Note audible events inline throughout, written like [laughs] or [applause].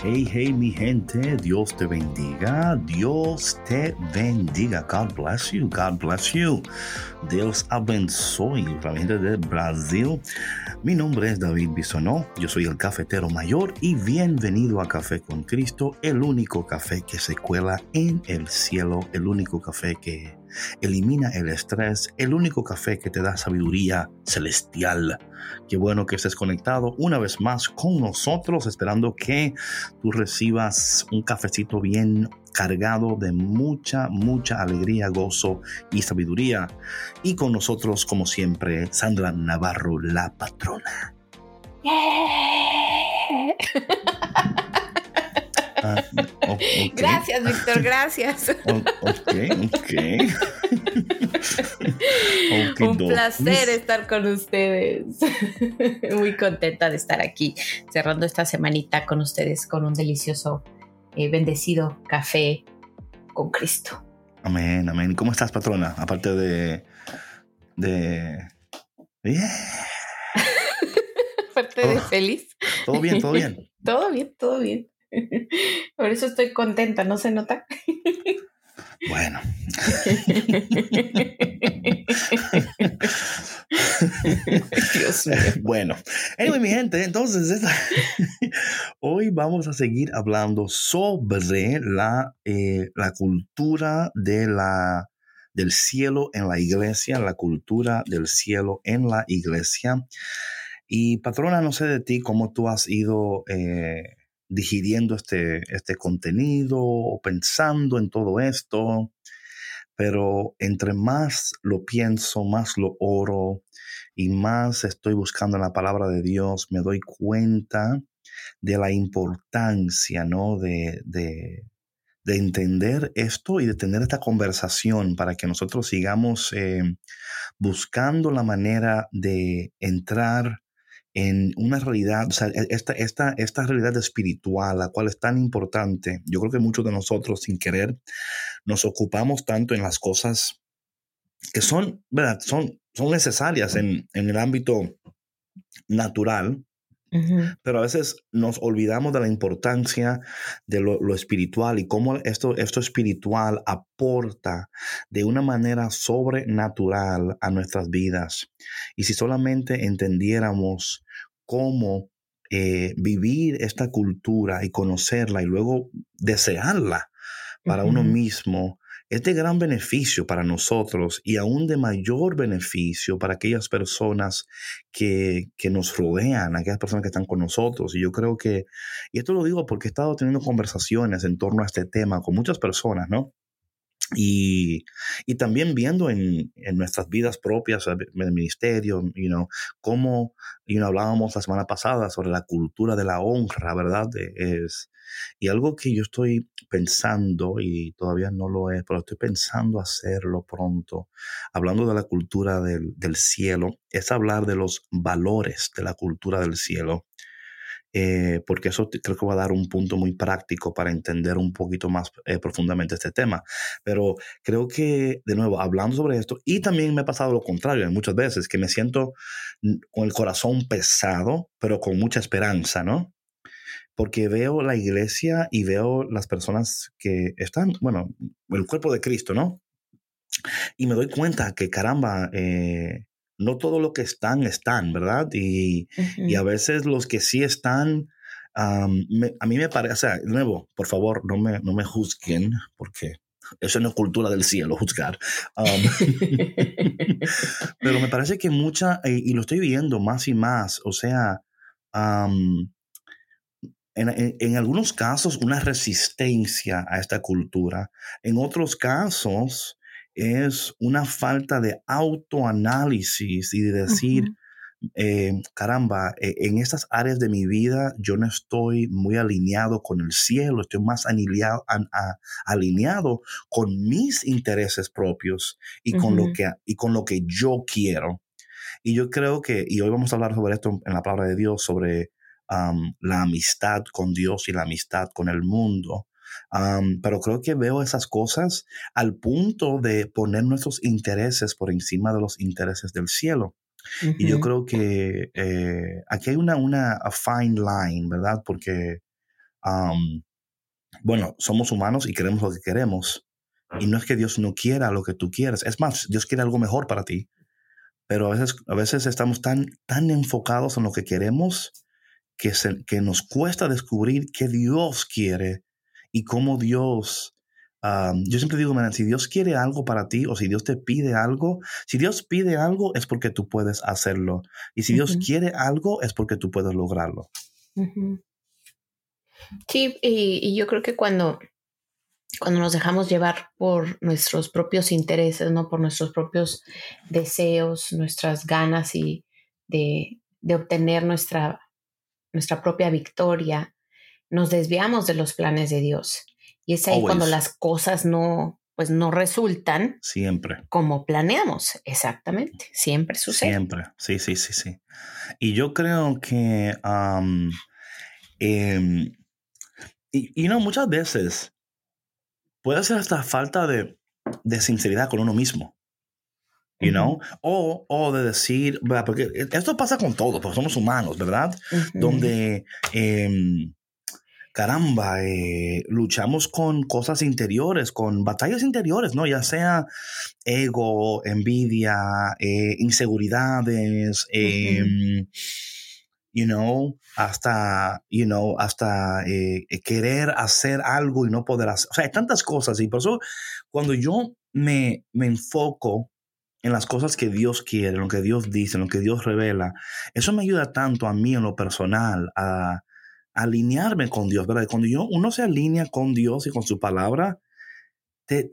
Hey, hey, mi gente, Dios te bendiga, Dios te bendiga. God bless you, God bless you. Dios abençoe la gente de Brasil. Mi nombre es David Bisonó, yo soy el cafetero mayor y bienvenido a Café con Cristo, el único café que se cuela en el cielo, el único café que elimina el estrés, el único café que te da sabiduría celestial. Qué bueno que estés conectado una vez más con nosotros, esperando que tú recibas un cafecito bien cargado de mucha, mucha alegría, gozo y sabiduría. Y con nosotros, como siempre, Sandra Navarro, la patrona. [laughs] Ah, gracias, Víctor, gracias. ok, ok. [laughs] Un placer estar con ustedes. [laughs] Muy contenta de estar aquí, cerrando esta semanita con ustedes con un delicioso, eh, bendecido café con Cristo. Amén, amén. ¿Cómo estás, patrona? Aparte de... de... [laughs] Aparte de feliz. Todo bien, todo bien. todo bien, todo bien. [laughs] Por eso estoy contenta, ¿no se nota? Bueno. Dios mío. Bueno, anyway, mi gente, entonces [laughs] hoy vamos a seguir hablando sobre la, eh, la cultura de la, del cielo en la iglesia, la cultura del cielo en la iglesia. Y patrona, no sé de ti cómo tú has ido eh, digiriendo este, este contenido o pensando en todo esto, pero entre más lo pienso, más lo oro y más estoy buscando en la palabra de Dios, me doy cuenta de la importancia, ¿no? De, de, entender esto y de tener esta conversación para que nosotros sigamos eh, buscando la manera de entrar en una realidad, e, esta, esta, esta realidad espiritual, la cual es tan importante, yo creo que muchos de nosotros sin querer nos ocupamos tanto en las cosas que son, ¿verdad? Son, son necesarias en, en el ámbito natural, pero a veces nos olvidamos de la importancia de lo, lo, espiritual y cómo esto, esto espiritual aporta de una manera sobrenatural a nuestras vidas. Y si solamente entendiéramos cómo eh, vivir esta cultura y conocerla y luego desearla para uno mismo, es de gran beneficio para nosotros y aún de mayor beneficio para aquellas personas que, que, nos rodean, aquellas personas que están con nosotros. Y yo creo que, y esto lo digo porque he estado teniendo conversaciones en torno a este tema con muchas personas, ¿no? Y, y, también viendo en, en, nuestras vidas propias, en el ministerio, you know, cómo you hablábamos la semana pasada sobre la cultura de la honra, ¿verdad? Es, y algo que yo estoy pensando, y todavía no lo es, pero estoy pensando hacerlo pronto, hablando de la cultura del, cielo, es hablar de los valores de la cultura del cielo. Eh, porque eso creo que va a dar un punto muy práctico para entender un poquito más eh, profundamente este tema. Pero creo que, de nuevo, hablando sobre esto, y también me ha pasado lo contrario muchas veces, que me siento con el corazón pesado, pero con mucha esperanza, ¿no? Porque veo la iglesia y veo las personas que están, bueno, el cuerpo de Cristo, ¿no? Y me doy cuenta que, caramba, eh, no todo lo que están están, ¿verdad? Y, y a veces los que sí están, a mí me parece, o sea, de nuevo, por favor, no me, no me juzguen, porque eso no es cultura del cielo, juzgar. [laughs] pero me parece que mucha, y lo estoy viendo más y más, o sea, en, algunos casos una resistencia a esta cultura, en otros casos es una falta de autoanálisis y de decir, eh, caramba, e, en estas áreas de mi vida yo no estoy muy alineado con el cielo, estoy más alineado, alineado con mis intereses propios y, con lo que, y con lo que yo quiero. Y yo creo que, y hoy vamos a hablar sobre esto en la palabra de Dios, sobre la amistad con Dios y la amistad con el mundo. pero creo que veo esas cosas al punto de poner nuestros intereses por encima de los intereses del cielo. Y yo creo que eh, aquí hay una, una fine line, ¿verdad? Porque, bueno, somos humanos y queremos lo que queremos. Y no es que Dios no quiera lo que tú quieres. Es más, Dios quiere algo mejor para ti. Pero a veces, a veces estamos tan, tan enfocados en lo que queremos que, que nos cuesta descubrir qué Dios quiere y cómo Dios yo siempre digo, si Dios quiere algo para ti o si Dios te pide algo, si Dios pide algo es porque tú puedes hacerlo. Y si Dios quiere algo es porque tú puedes lograrlo. Sí, y, yo creo que cuando, cuando nos dejamos llevar por nuestros propios intereses, ¿no? Por nuestros propios deseos, nuestras ganas y de, de obtener nuestra, nuestra propia victoria, nos desviamos de los planes de Dios. Y es ahí cuando las cosas no, pues no resultan. Siempre. Como planeamos, exactamente. Siempre sucede. Siempre, sí, sí, sí, sí. Y yo creo que, em, y, no, muchas veces puede ser hasta falta de, sinceridad con uno mismo. You know? o, o, de decir, porque esto pasa con todos, porque somos humanos, ¿verdad? Donde em, caramba, eh, luchamos con cosas interiores, con batallas interiores, ¿no? Ya sea ego, envidia, eh, inseguridades, em, you know, hasta, you know, hasta eh, querer hacer algo y no poder hacer. O sea, hay tantas cosas y por eso cuando yo me, me enfoco en las cosas que Dios quiere, en lo que Dios dice, en lo que Dios revela, eso me ayuda tanto a mí en lo personal a alinearme con Dios, ¿verdad? Cuando yo, uno se alinea con Dios y con su palabra, te,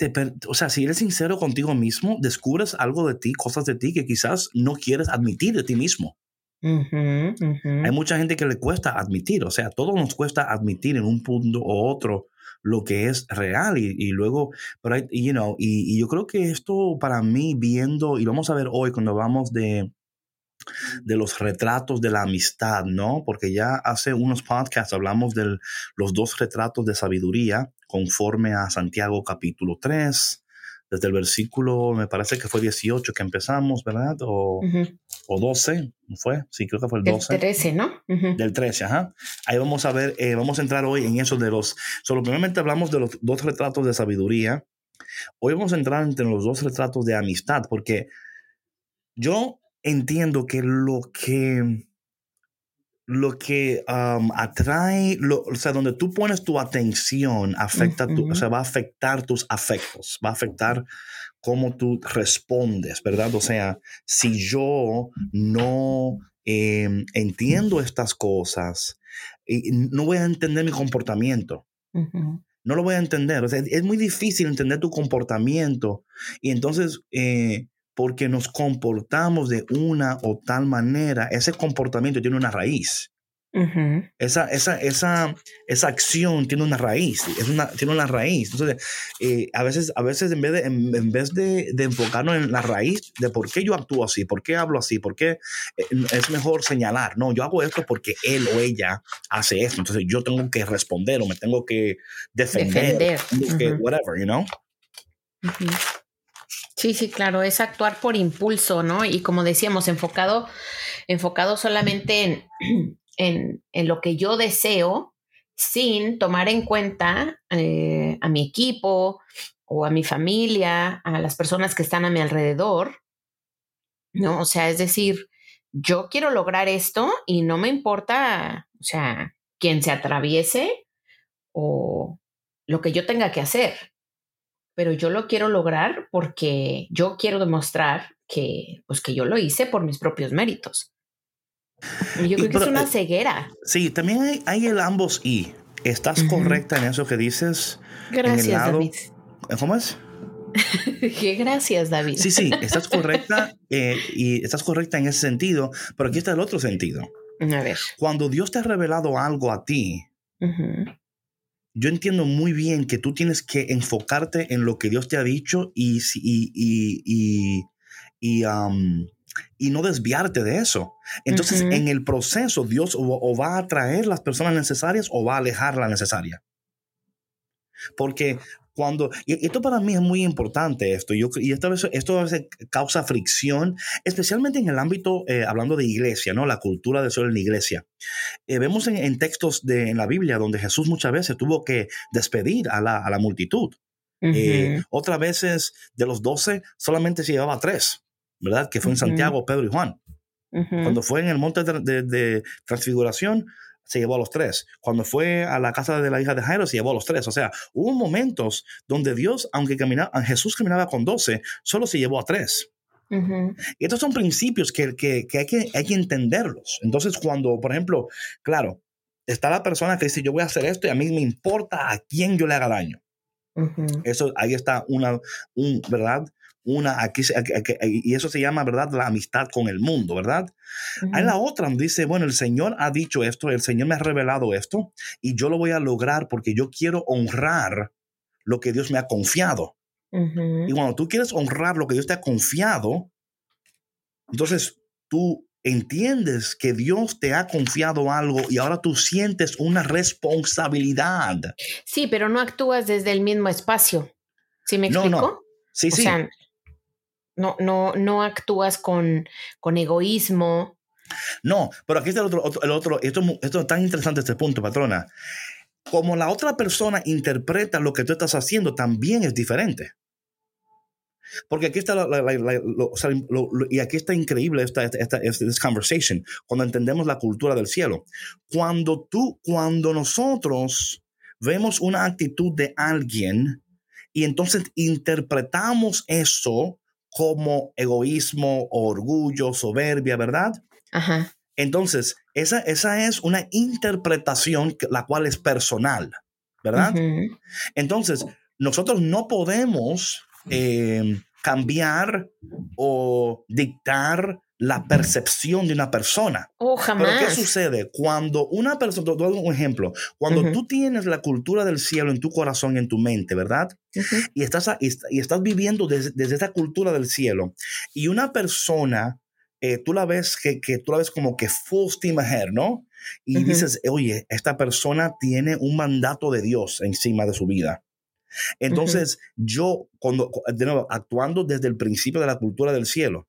o sea, si eres sincero contigo mismo, descubres algo de ti, cosas de ti que quizás no quieres admitir de ti mismo. Hay mucha gente que le cuesta admitir, o sea, todo nos cuesta admitir en un punto u otro lo que es real y, luego, pero, you know, y, yo creo que esto para mí viendo, y lo vamos a ver hoy cuando vamos de, de los retratos de la amistad, ¿no? Porque ya hace unos podcasts hablamos de los dos retratos de sabiduría conforme a Santiago capítulo 3, desde el versículo, me parece que fue 18 que empezamos, ¿verdad? O, 12, ¿fue? Sí, creo que fue el 12. Del 13, ¿no? Del 13, ajá. Ahí vamos a ver, eh, vamos a entrar hoy en eso de los, solo primeramente hablamos de los dos retratos de sabiduría. Hoy vamos a entrar entre los dos retratos de amistad, porque yo entiendo que lo que lo que atrae, o sea, donde tú pones tu atención, afecta tu, o sea, va a afectar tus afectos, va a afectar cómo tú respondes, ¿verdad? O sea, si yo no em, entiendo estas cosas, no voy a entender mi comportamiento. No lo voy a entender. O sea, es muy difícil entender tu comportamiento. Y entonces, eh, porque nos comportamos de una o tal manera, ese comportamiento tiene una raíz. Esa, esa, esa, esa acción tiene una raíz, es una, tiene una raíz. Entonces, eh, a veces, a veces en vez, de, en, vez de, de, enfocarnos en la raíz de por qué yo actúo así, por qué hablo así, por qué eh, es mejor señalar, no, yo hago esto porque él o ella hace esto, entonces yo tengo que responder o me tengo que defender, whatever, you know. Sí, sí, claro, es actuar por impulso, ¿no? Y como decíamos, enfocado, enfocado solamente en, en, lo que yo deseo, sin tomar en cuenta eh, a mi equipo o a mi familia, a las personas que están a mi alrededor, ¿no? O sea, es decir, yo quiero lograr esto y no me importa, o sea, quién se atraviese o lo que yo tenga que hacer pero yo lo quiero lograr porque yo quiero demostrar que, pues, que yo lo hice por mis propios méritos. Yo creo que es una eh, ceguera. Sí, también hay, el ambos y. ¿Estás correcta en eso que dices? Gracias, David. ¿Cómo es? [laughs] Qué gracias, David. Sí, sí, estás correcta [laughs] eh, y estás correcta en ese sentido, pero aquí está el otro sentido. A ver. Cuando Dios te ha revelado algo a ti, yo entiendo muy bien que tú tienes que enfocarte en lo que Dios te ha dicho y, y, y, y no desviarte de eso. Entonces, en el proceso, Dios o, va a traer las personas necesarias o va a alejar la necesaria. Porque cuando, y esto para mí es muy importante esto, yo, y esta vez, esto a veces causa fricción, especialmente en el ámbito, eh, hablando de iglesia, ¿no? La cultura de ser en la iglesia. Eh, vemos en, textos de, en la Biblia donde Jesús muchas veces tuvo que despedir a la, a la multitud. Eh, otras veces de los doce solamente se llevaba tres, ¿verdad? Que fue en Santiago, Pedro y Juan. Cuando fue en el monte de transfiguración, se llevó a los tres. Cuando fue a la casa de la hija de Jairo, se llevó a los tres. O sea, hubo momentos donde Dios, aunque caminaba, Jesús caminaba con doce, solo se llevó a tres. Y estos son principios que, que, que, hay que hay que entenderlos. Entonces, cuando, por ejemplo, claro, está la persona que dice, yo voy a hacer esto y a mí me importa a quién yo le haga daño. Eso, ahí está una, un, ¿verdad? Una, aquí, y eso se llama, ¿verdad? La amistad con el mundo, ¿verdad? Hay la otra, dice, bueno, el Señor ha dicho esto, el Señor me ha revelado esto, y yo lo voy a lograr porque yo quiero honrar lo que Dios me ha confiado. Y cuando tú quieres honrar lo que Dios te ha confiado, entonces tú entiendes que Dios te ha confiado algo y ahora tú sientes una responsabilidad. Sí, pero no actúas desde el mismo espacio. ¿Sí me explico? No, Sí, sí no, no, no actúas con, con egoísmo. No, pero aquí está el otro, el otro esto, esto es tan interesante este punto, patrona. Como la otra persona interpreta lo que tú estás haciendo, también es diferente. Porque aquí está, y aquí está increíble esta, esta, esta, conversation, cuando entendemos la cultura del cielo. Cuando tú, cuando nosotros vemos una actitud de alguien y entonces interpretamos eso como egoísmo, orgullo, soberbia, ¿verdad? Ajá. Entonces, esa, esa es una interpretación la cual es personal, ¿verdad? Entonces, nosotros no podemos eh, cambiar o dictar la percepción de una persona. Oh, jamás. Pero ¿qué sucede? Cuando una persona, te doy un ejemplo, cuando tú tienes la cultura del cielo en tu corazón, en tu mente, ¿verdad? y, estás, y, estás viviendo desde, esa cultura del cielo, y una persona, eh, tú la ves que, que, tú la ves como que full steam ahead, ¿no? Y dices, oye, esta persona tiene un mandato de Dios encima de su vida. Entonces, yo, cuando, de nuevo, actuando desde el principio de la cultura del cielo,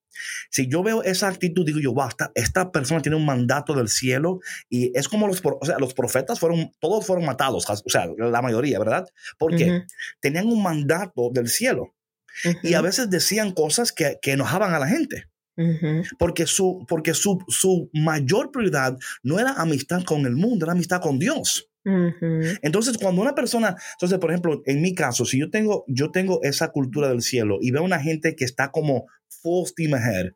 si yo veo esa actitud, digo yo, wow, esta, persona tiene un mandato del cielo y es como los, o sea, los profetas fueron, todos fueron matados, o sea, la mayoría, ¿verdad? Porque tenían un mandato del cielo y a veces decían cosas que, que enojaban a la gente. Porque, su, porque su, su mayor prioridad no era amistad con el mundo, era amistad con Dios. Entonces, cuando una persona, entonces, por ejemplo, en mi caso, si yo tengo, yo tengo esa cultura del cielo y veo una gente que está como full steam ahead,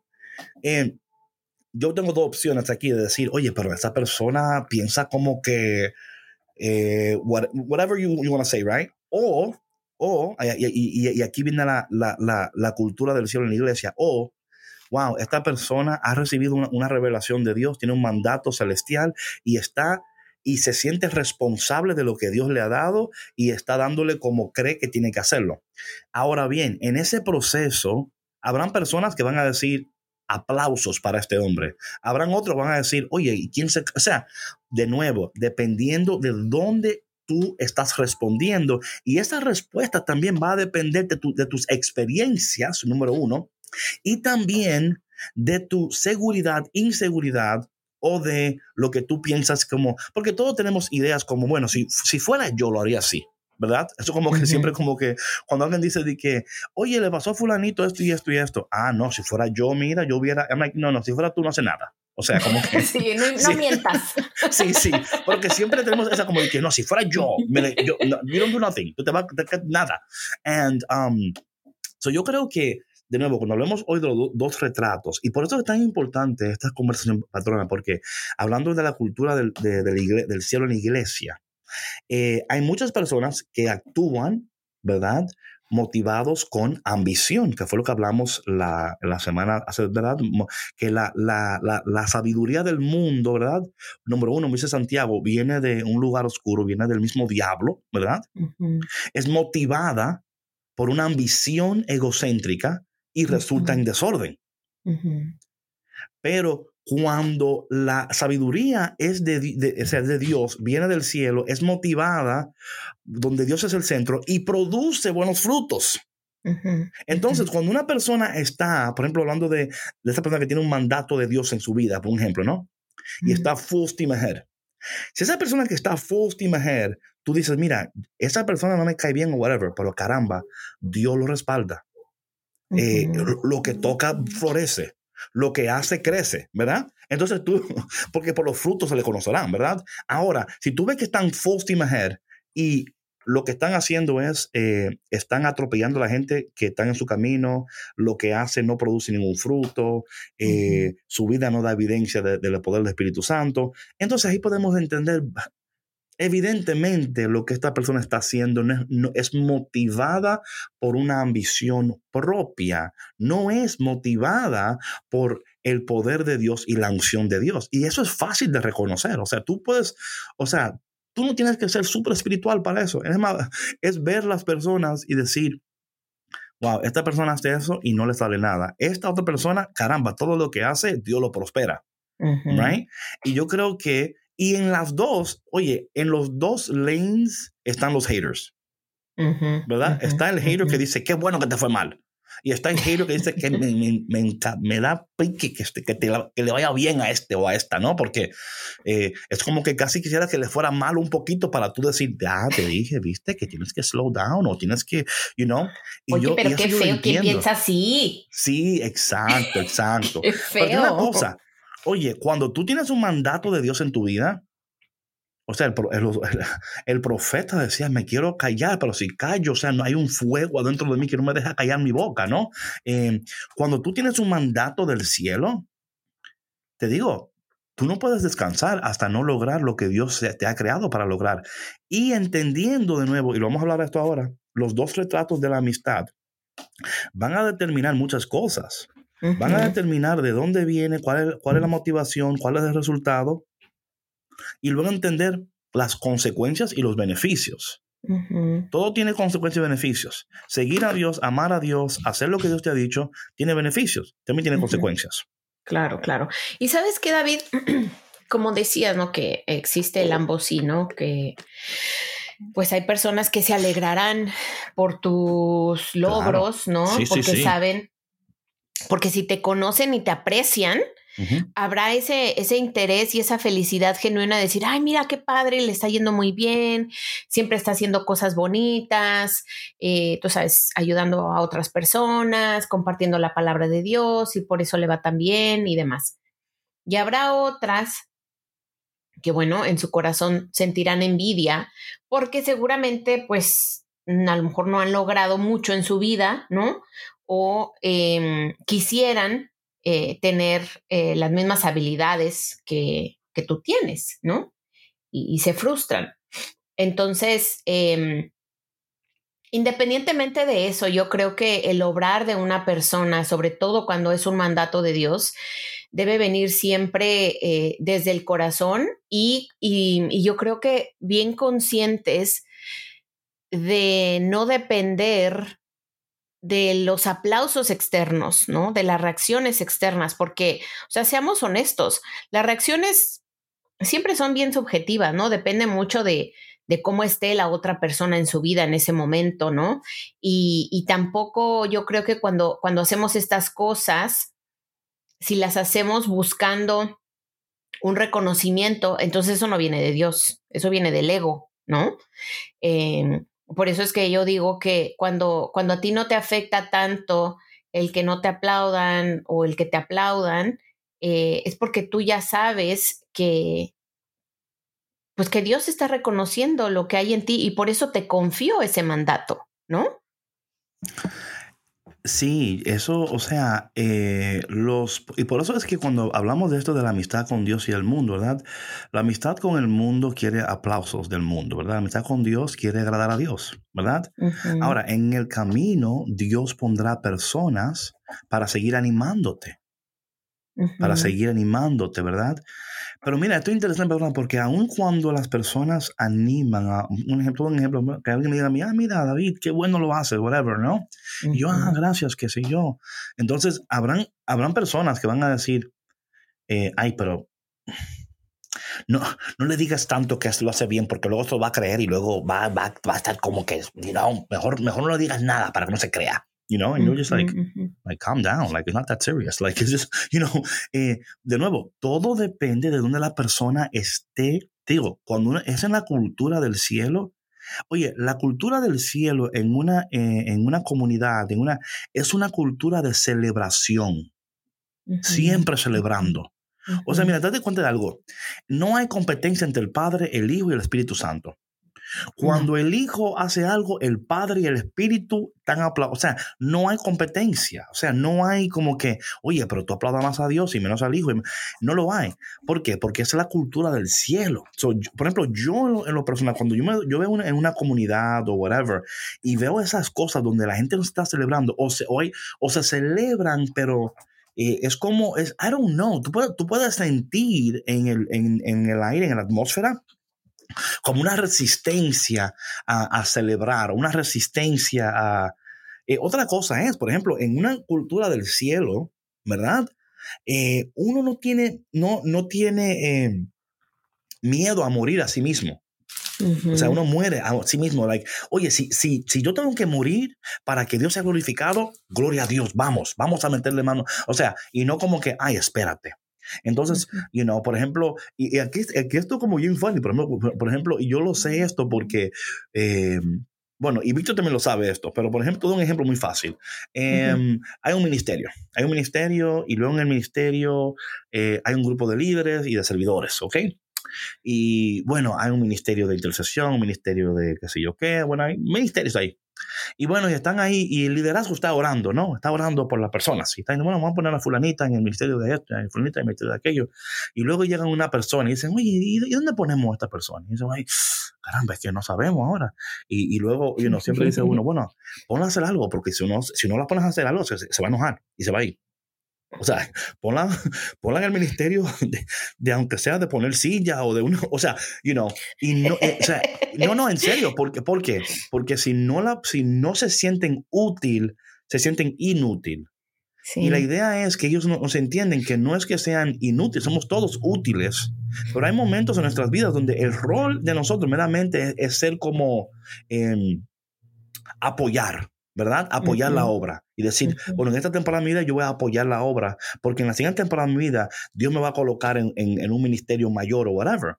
yo tengo dos opciones aquí de decir, oye, pero esa persona piensa como que, eh, whatever you, you want to say, right? O, o y, y, aquí viene la, la, la, la, cultura del cielo en la iglesia, o, wow, esta persona ha recibido una, una revelación de Dios, tiene un mandato celestial y está y se siente responsable de lo que Dios le ha dado y está dándole como cree que tiene que hacerlo. Ahora bien, en ese proceso habrán personas que van a decir aplausos para este hombre. Habrán otros que van a decir, oye, ¿y quién se...? O sea, de nuevo, dependiendo de dónde tú estás respondiendo. Y esa respuesta también va a depender de, de tus experiencias, número uno, y también de tu seguridad, inseguridad o de lo que tú piensas como, porque todos tenemos ideas como, bueno, si, si fuera yo lo haría así, ¿verdad? Eso como que siempre como que cuando alguien dice de que, oye, le pasó a fulanito esto y esto y esto, ah, no, si fuera yo, mira, yo hubiera, no, no, si fuera tú no hace nada. O sea, como que... [laughs] Sí, no, mientas. [laughs] sí, sí, porque siempre tenemos esa como de que, no, si fuera yo, yo you don't do nothing, tú te vas, a nada. And, um, so yo creo que de nuevo, cuando hablemos hoy de los dos retratos, y por eso es tan importante esta conversación, patrona, porque hablando de la cultura del, del cielo en la iglesia, eh, hay muchas personas que actúan, ¿verdad? motivados con ambición, que fue lo que hablamos la, la semana, ¿verdad? Que la, la, la, sabiduría del mundo, ¿verdad? Número uno, dice Santiago, viene de un lugar oscuro, viene del mismo diablo, ¿verdad? Es motivada por una ambición egocéntrica y resulta en desorden. Pero cuando la sabiduría es de, de, Dios, viene del cielo, es motivada, donde Dios es el centro y produce buenos frutos. Entonces, cuando una persona está, por ejemplo, hablando de, de, esa persona que tiene un mandato de Dios en su vida, por ejemplo, ¿no? Y está full steam ahead. Si esa persona que está full steam ahead, tú dices, mira, esa persona no me cae bien o whatever, pero caramba, Dios lo respalda. Eh, lo que toca florece lo que hace crece, ¿verdad? Entonces tú, [laughs] porque por los frutos se le conocerán, ¿verdad? Ahora, si tú ves que están full steam ahead y lo que están haciendo es, eh, están atropellando a la gente que está en su camino, lo que hace no produce ningún fruto, eh, su vida no da evidencia del poder del Espíritu Santo. Entonces ahí podemos entender Evidentemente lo que esta persona está haciendo no es, motivada por una ambición propia, no es motivada por el poder de Dios y la unción de Dios. Y eso es fácil de reconocer. O sea, tú puedes, o sea, tú no tienes que ser súper espiritual para eso. Es, más, [laughs] es ver las personas y decir, wow, esta persona hace eso y no le sale nada. Esta otra persona, caramba, todo lo que hace, Dios lo prospera. right? Y yo creo que y en las dos, oye, en los dos lanes están los haters. ¿Verdad? está el hater que dice, qué bueno que te fue mal. Y está el hater que dice que me, me, me, da pique que, este, que, te, que, le vaya bien a este o a esta, ¿no? Porque eh, es como que casi quisiera que le fuera mal un poquito para tú decir, ah, te dije, viste, que tienes que slow down o tienes que, you know. Y Oye, pero qué feo que piensa así. Sí, exacto, exacto. [laughs] Qué feo. Pero una cosa, Oye, cuando tú tienes un mandato de Dios en tu vida, o sea, [laughs] el, profeta decía, me quiero callar, pero si callo, o sea, no hay un fuego adentro de mí que no me deja callar mi boca, ¿no? Em, cuando tú tienes un mandato del cielo, te digo, tú no puedes descansar hasta no lograr lo que Dios te ha creado para lograr. Y entendiendo de nuevo, y lo vamos a hablar de esto ahora, los dos retratos de la amistad van a determinar muchas cosas. Van a determinar de dónde viene, cuál es, cuál es la motivación, cuál es el resultado, y luego entender las consecuencias y los beneficios. Todo tiene consecuencias y beneficios. Seguir a Dios, amar a Dios, hacer lo que Dios te ha dicho, tiene beneficios, también tiene consecuencias. Claro, claro. Y sabes que, David, [clears throat] como decías, ¿no? Que existe el ambos sí, ¿no? Que pues hay personas que se alegrarán por tus logros, ¿no? Porque saben porque si te conocen y te aprecian, habrá ese, ese interés y esa felicidad genuina de decir, ay, mira qué padre, le está yendo muy bien, siempre está haciendo cosas bonitas, eh, tú sabes, ayudando a otras personas, compartiendo la palabra de Dios y por eso le va tan bien y demás. Y habrá otras que, bueno, en su corazón sentirán envidia porque seguramente, pues, a lo mejor no han logrado mucho en su vida, ¿no? O em, quisieran eh, tener eh, las mismas habilidades que, tú tienes, ¿no? Y, se frustran. Entonces, em, independientemente de eso, yo creo que el obrar de una persona, sobre todo cuando es un mandato de Dios, debe venir siempre eh, desde el corazón y, y, yo creo que bien conscientes de no depender de los aplausos externos, ¿no? De las reacciones externas, porque, o sea, seamos honestos, las reacciones siempre son bien subjetivas, ¿no? Depende mucho de, de cómo esté la otra persona en su vida en ese momento, ¿no? Y, y tampoco yo creo que cuando, cuando hacemos estas cosas, si las hacemos buscando un reconocimiento, entonces eso no viene de Dios, eso viene del ego, ¿no? Eh, por eso es que yo digo que cuando, cuando a ti no te afecta tanto el que no te aplaudan o el que te aplaudan, eh, es porque tú ya sabes que, pues que Dios está reconociendo lo que hay en ti y por eso te confío ese mandato, ¿no? Sí, eso, o sea, eh, los, y por eso es que cuando hablamos de esto de la amistad con Dios y el mundo, ¿verdad? La amistad con el mundo quiere aplausos del mundo, ¿verdad? La amistad con Dios quiere agradar a Dios, ¿verdad? Ahora, en el camino, Dios pondrá personas para seguir animándote, para seguir animándote, ¿verdad? Pero mira, esto es interesante, ¿verdad? Porque aun cuando las personas animan a un ejemplo, un ejemplo, que alguien me diga, ah, mira, David, qué bueno lo hace, whatever, ¿no? Y yo, ah, gracias, qué sé yo. Entonces, habrán, habrán personas que van a decir, eh, ay, pero no, no le digas tanto que lo hace bien, porque luego esto va a creer y luego va, va, va a estar como que, you mejor, mejor no le digas nada para que no se crea you know, and you're just like, like, calm down, like, it's not that serious, like, it's just, [laughs] you know, eh, de nuevo, todo depende de donde la persona esté, digo, cuando uno, es en la cultura del cielo, oye, la cultura del cielo en una, eh, en una comunidad, en una, es una cultura de celebración, siempre celebrando. O sea, mira, date cuenta de algo. No hay competencia entre el Padre, el Hijo y el Espíritu Santo. Cuando el Hijo hace algo, el Padre y el Espíritu están aplaudiendo. O sea, no hay competencia. O sea, no hay como que, oye, pero tú aplaudas más a Dios y menos al Hijo. No lo hay. ¿Por qué? Porque es la cultura del cielo. por ejemplo, yo en lo, personal, cuando yo, me, yo veo en una comunidad o whatever y veo esas cosas donde la gente no está celebrando o se, o, se celebran, pero... Eh, es como, es, I don't know, tú puedes, tú puedes sentir en el, en, en el aire, en la atmósfera, como una resistencia a, celebrar, una resistencia a... Eh, otra cosa es, por ejemplo, en una cultura del cielo, ¿verdad? Eh, uno no tiene, no, no tiene eh, miedo a morir a sí mismo. O sea, uno muere a sí mismo. Like, oye, si, si, si yo tengo que morir para que Dios sea glorificado, gloria a Dios, vamos, vamos a meterle mano. O sea, y no como que, ay, espérate, entonces, you know, por ejemplo, y, aquí, aquí, esto como bien funny, por ejemplo, por ejemplo, y yo lo sé esto porque, eh, bueno, y Víctor también lo sabe esto, pero por ejemplo, todo un ejemplo muy fácil. Em, hay un ministerio, hay un ministerio y luego en el ministerio eh, hay un grupo de líderes y de servidores, ¿ok? Y bueno, hay un ministerio de intercesión, un ministerio de qué sé yo qué, bueno, hay ministerios ahí. Y bueno, y están ahí y el liderazgo está orando, ¿no? Está orando por las personas. Y está diciendo, bueno, vamos a poner a fulanita en el ministerio de esto, en fulanita en el ministerio de aquello. Y luego llegan una persona y dicen, oye, ¿y, dónde ponemos a esta persona? Y dicen, ay, caramba, es que no sabemos ahora. Y, y luego, y uno siempre dice uno, bueno, ponla a hacer algo, porque si, uno, si no la pones a hacer algo, se, se va a enojar y se va a ir. O sea, [laughs] ponla, [laughs] ponla en el ministerio [laughs] de, aunque sea de poner silla o de uno, o sea, you know, y no, eh, o sea, no, no, en serio, porque, ¿por qué? Porque si no, la, si no se sienten útil, se sienten inútil. Y la idea es que ellos nos entienden que no es que sean inútiles, somos todos útiles, pero hay momentos en nuestras vidas donde el rol de nosotros meramente es, ser como em, apoyar, ¿verdad? Apoyar la obra y decir, bueno, en esta temporada de mi vida yo voy a apoyar la obra, porque en la siguiente temporada de mi vida Dios me va a colocar en, en, un ministerio mayor o whatever.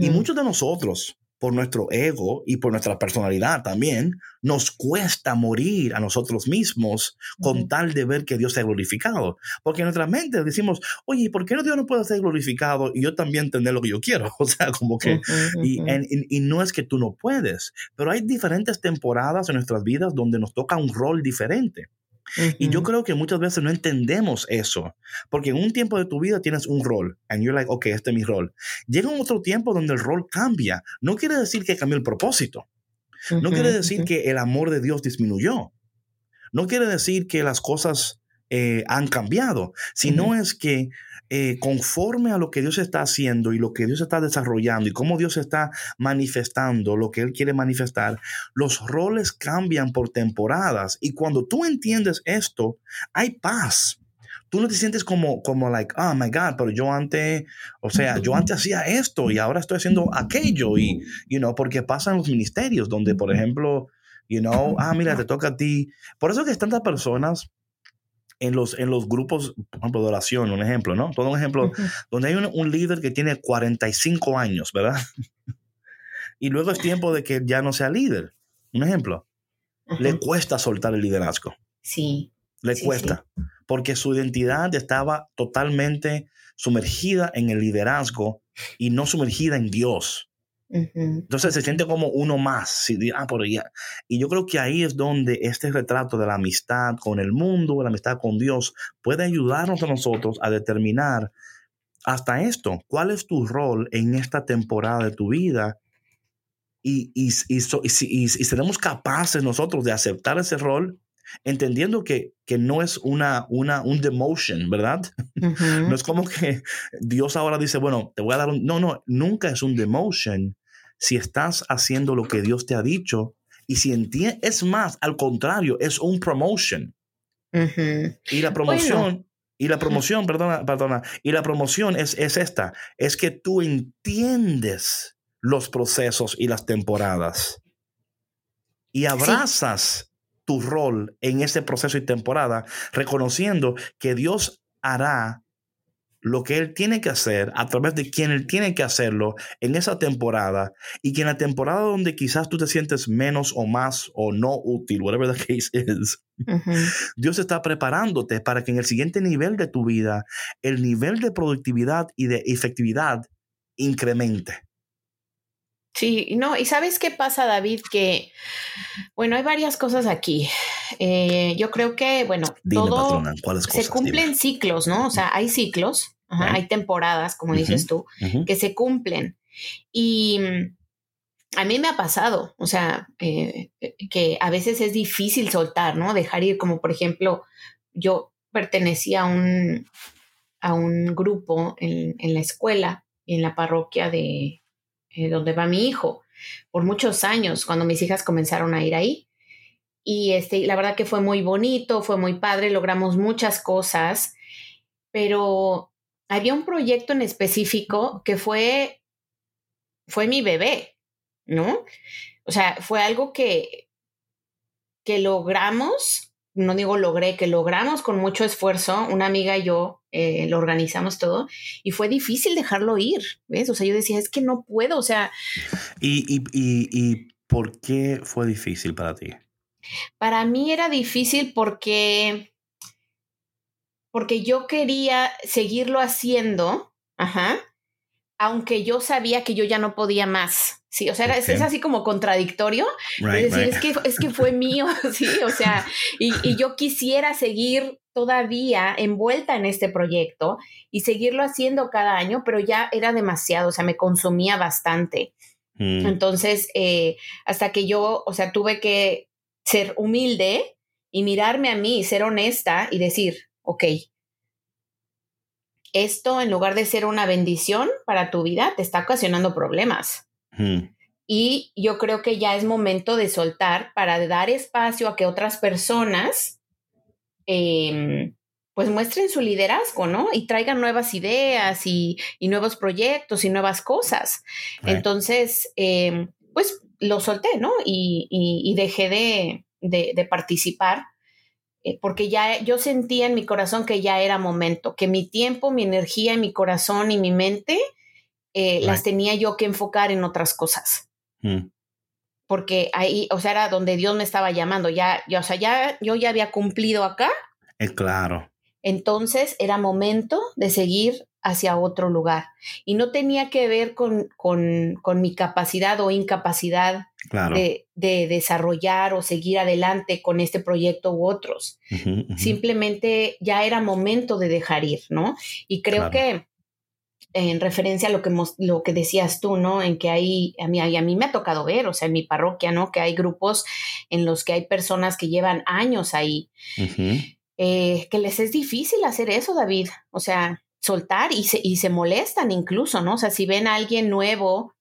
Y muchos de nosotros por nuestro ego y por nuestra personalidad también, nos cuesta morir a nosotros mismos con tal de ver que Dios sea glorificado. Porque en nuestra mente decimos, oye, ¿por qué no Dios no puede ser glorificado y yo también tener lo que yo quiero? [laughs] O sea, como que, y, y, no es que tú no puedes, pero hay diferentes temporadas en nuestras vidas donde nos toca un rol diferente. Y yo creo que muchas veces no entendemos eso, porque en un tiempo de tu vida tienes un rol, and you're like, ok, este es mi rol. Llega un otro tiempo donde el rol cambia. No quiere decir que cambió el propósito. No quiere decir que el amor de Dios disminuyó. No quiere decir que las cosas eh, han cambiado, sino es que eh, conforme a lo que Dios está haciendo y lo que Dios está desarrollando y cómo Dios está manifestando lo que Él quiere manifestar, los roles cambian por temporadas. Y cuando tú entiendes esto, hay paz. Tú no te sientes como, como like, oh my God, pero yo antes, o sea, yo antes hacía esto y ahora estoy haciendo aquello. Y, you know, porque pasan los ministerios donde, por ejemplo, you know, ah, mira, te toca a ti. Por eso que tantas personas en los, en los grupos, por ejemplo, de oración, un ejemplo, ¿no? Todo un ejemplo, donde hay un, líder que tiene 45 años, ¿verdad? [laughs] y luego es tiempo de que ya no sea líder. Un ejemplo. Le cuesta soltar el liderazgo. Sí. Le cuesta. Porque su identidad estaba totalmente sumergida en el liderazgo y no sumergida en Dios. Entonces se siente como uno más. Ah, por Y yo creo que ahí es donde este retrato de la amistad con el mundo, la amistad con Dios, puede ayudarnos a nosotros a determinar hasta esto, cuál es tu rol en esta temporada de tu vida y, y, y, seremos capaces nosotros de aceptar ese rol entendiendo que, que no es una, una, un demotion, ¿verdad? [laughs] no es como que Dios ahora dice, bueno, te voy a dar un... No, no, nunca es un demotion si estás haciendo lo que Dios te ha dicho y si entiendes, es más, al contrario, es un promotion. Y la promoción, y la promoción, perdona, perdona, y la promoción es, es esta, es que tú entiendes los procesos y las temporadas. Y abrazas tu rol en ese proceso y temporada, reconociendo que Dios hará lo que Él tiene que hacer a través de quien Él tiene que hacerlo en esa temporada y que en la temporada donde quizás tú te sientes menos o más o no útil, whatever the [laughs] case is, Dios está preparándote para que en el siguiente nivel de tu vida, el nivel de productividad y de efectividad incremente. Sí, no, y sabes qué pasa, David, que, bueno, hay varias cosas aquí. Eh, yo creo que, bueno, todo se cumplen ciclos, ¿no? O sea, hay ciclos, hay temporadas, como dices tú, que se cumplen. Y mm, a mí me ha pasado, o sea, eh, que a veces es difícil soltar, ¿no? Dejar ir, como por ejemplo, yo pertenecía a un, a un grupo en, en la escuela, en la parroquia de, eh, donde va mi hijo, por muchos años, cuando mis hijas comenzaron a ir ahí. Y este, la verdad que fue muy bonito, fue muy padre, logramos muchas cosas, pero había un proyecto en específico que fue, fue mi bebé, ¿no? O sea, fue algo que, que logramos no digo logré, que logramos con mucho esfuerzo, una amiga y yo eh, lo organizamos todo y fue difícil dejarlo ir, ¿ves? O sea, yo decía, es que no puedo, o sea... ¿Y, y, y, y por qué fue difícil para ti? Para mí era difícil porque, porque yo quería seguirlo haciendo, ajá, aunque yo sabía que yo ya no podía más. Sí, o sea, es, así como contradictorio. es decir, es, que, es que fue mío, [laughs] sí, o sea, y, y, [laughs] yo quisiera seguir todavía envuelta en este proyecto y seguirlo haciendo cada año, pero ya era demasiado, o sea, me consumía bastante. Mm. Entonces, eh, hasta que yo, o sea, tuve que ser humilde y mirarme a mí, ser honesta y decir, ok, esto en lugar de ser una bendición para tu vida, te está ocasionando problemas. Y yo creo que ya es momento de soltar para dar espacio a que otras personas em, pues muestren su liderazgo, ¿no? Y traigan nuevas ideas y, nuevos proyectos y nuevas cosas. Entonces, em, pues lo solté, ¿no? Y, dejé de, participar eh, porque ya yo sentía en mi corazón que ya era momento, que mi tiempo, mi energía, mi corazón y mi mente eh, las tenía yo que enfocar en otras cosas. Mm. Porque ahí, o sea, era donde Dios me estaba llamando. Ya, ya, o sea, ya yo ya había cumplido acá. Es claro. Entonces era momento de seguir hacia otro lugar. Y no tenía que ver con, con, con mi capacidad o incapacidad de, de, desarrollar o seguir adelante con este proyecto u otros. Simplemente ya era momento de dejar ir, ¿no? Y creo que en referencia a lo que, lo que decías tú, ¿no? En que hay, a mí, a mí me ha tocado ver, o sea, en mi parroquia, ¿no? Que hay grupos en los que hay personas que llevan años ahí, eh, que les es difícil hacer eso, David, o sea, soltar y se, y se molestan incluso, ¿no? O sea, si ven a alguien nuevo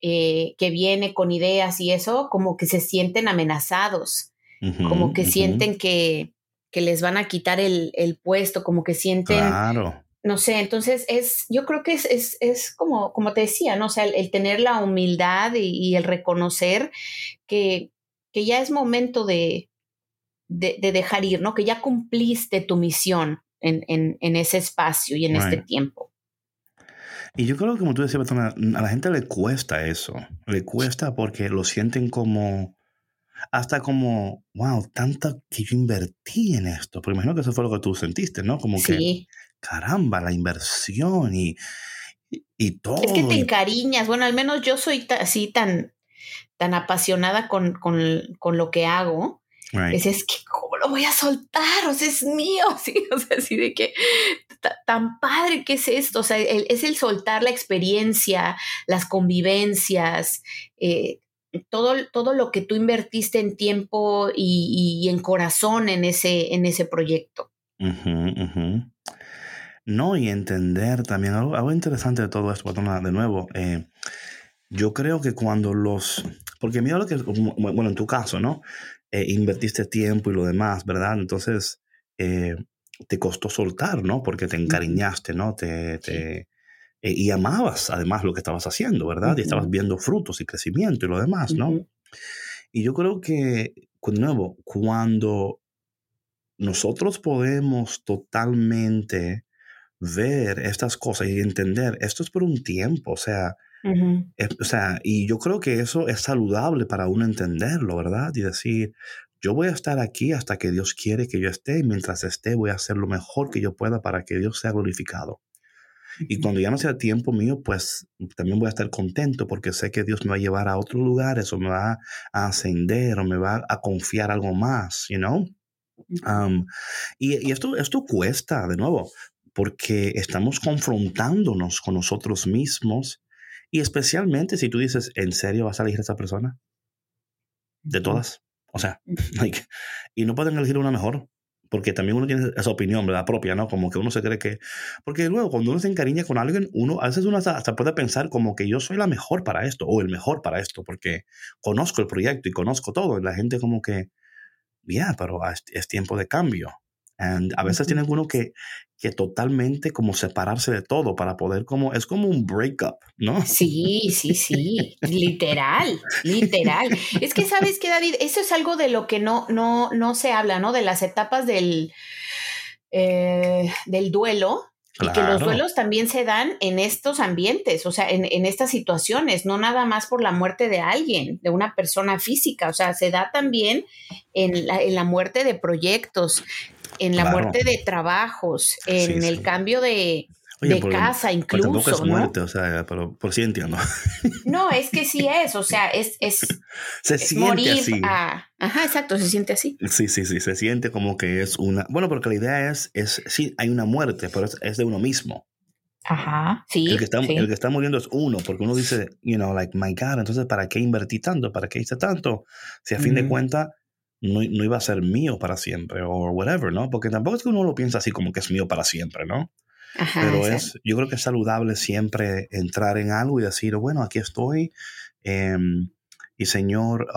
eh, que viene con ideas y eso, como que se sienten amenazados, como que sienten que, que, les van a quitar el, el puesto, como que sienten... Claro no sé, entonces es, yo creo que es, es, es como, como te decía, ¿no? O sea, el, tener la humildad y, el reconocer que, que, ya es momento de, de, dejar ir, ¿no? Que ya cumpliste tu misión en, en, en ese espacio y en este tiempo. Y yo creo que como tú decías, a la gente le cuesta eso, le cuesta porque lo sienten como, hasta como, wow, tanto que yo invertí en esto. Porque imagino que eso fue lo que tú sentiste, ¿no? Como que caramba, la inversión y y todo. Es que te encariñas. Bueno, al menos yo soy así tan, tan apasionada con, con, lo que hago. Es, es que, ¿cómo lo voy a soltar? O sea, es mío, [laughs] ¿sí? O sea, así de que tan padre que es esto. O sea, es el soltar la experiencia, las convivencias, eh, todo, todo lo que tú invertiste en tiempo y, en corazón en ese, en ese proyecto. No, y entender también algo, interesante de todo esto, de nuevo, eh, yo creo que cuando los, porque mira lo que, bueno, en tu caso, ¿no? Eh, invertiste tiempo y lo demás, ¿verdad? Entonces, eh, te costó soltar, ¿no? Porque te encariñaste, ¿no? Te, te y amabas además lo que estabas haciendo, ¿verdad? Y estabas viendo frutos y crecimiento y lo demás, ¿no? Y yo creo que, de nuevo, cuando nosotros podemos totalmente ver estas cosas y entender, esto es por un tiempo, o sea, o sea, y yo creo que eso es saludable para uno entenderlo, ¿verdad? Y decir, yo voy a estar aquí hasta que Dios quiere que yo esté y mientras esté voy a hacer lo mejor que yo pueda para que Dios sea glorificado. Y cuando ya no sea tiempo mío, pues también voy a estar contento porque sé que Dios me va a llevar a otros lugares o me va a ascender o me va a confiar algo más, you know? y, y esto, esto cuesta, de nuevo, porque estamos confrontándonos con nosotros mismos y especialmente si tú dices, ¿en serio vas a elegir a esa persona? De todas. O sea, [laughs] y no pueden elegir una mejor, porque también uno tiene esa opinión, ¿verdad? Propia, ¿no? Como que uno se cree que... Porque luego, cuando uno se encariña con alguien, uno a veces uno hasta, puede pensar como que yo soy la mejor para esto, o el mejor para esto, porque conozco el proyecto y conozco todo, y la gente como que, ya, pero es tiempo de cambio. And a veces tiene uno que, que totalmente como separarse de todo para poder como, es como un breakup, ¿no? Sí, sí, sí, literal, literal. Es que sabes que David, eso es algo de lo que no, no, no se habla, ¿no? De las etapas del, eh, del duelo. Y que los duelos también se dan en estos ambientes, o sea, en, en, estas situaciones, no nada más por la muerte de alguien, de una persona física, o sea, se da también en la, en la muerte de proyectos, en la muerte de trabajos, en el cambio de, casa incluso. tampoco es muerte, o sea, pero por sí entiendo. No, [laughs] es que sí es, o sea, es, es, se siente así. ajá, exacto, se siente así. Sí, sí, sí, se siente como que es una, bueno, porque la idea es, es sí, hay una muerte, pero es, de uno mismo. Ajá, sí el, que está, el que está muriendo es uno, porque uno dice, you know, like, my God, entonces, ¿para qué invertí tanto? ¿Para qué hice tanto? Si a fin de cuentas no, iba a ser mío para siempre o whatever, ¿no? Porque tampoco es que uno lo piensa así como que es mío para siempre, ¿no? Pero es, yo creo que es saludable siempre entrar en algo y decir, bueno, aquí estoy em, y Señor,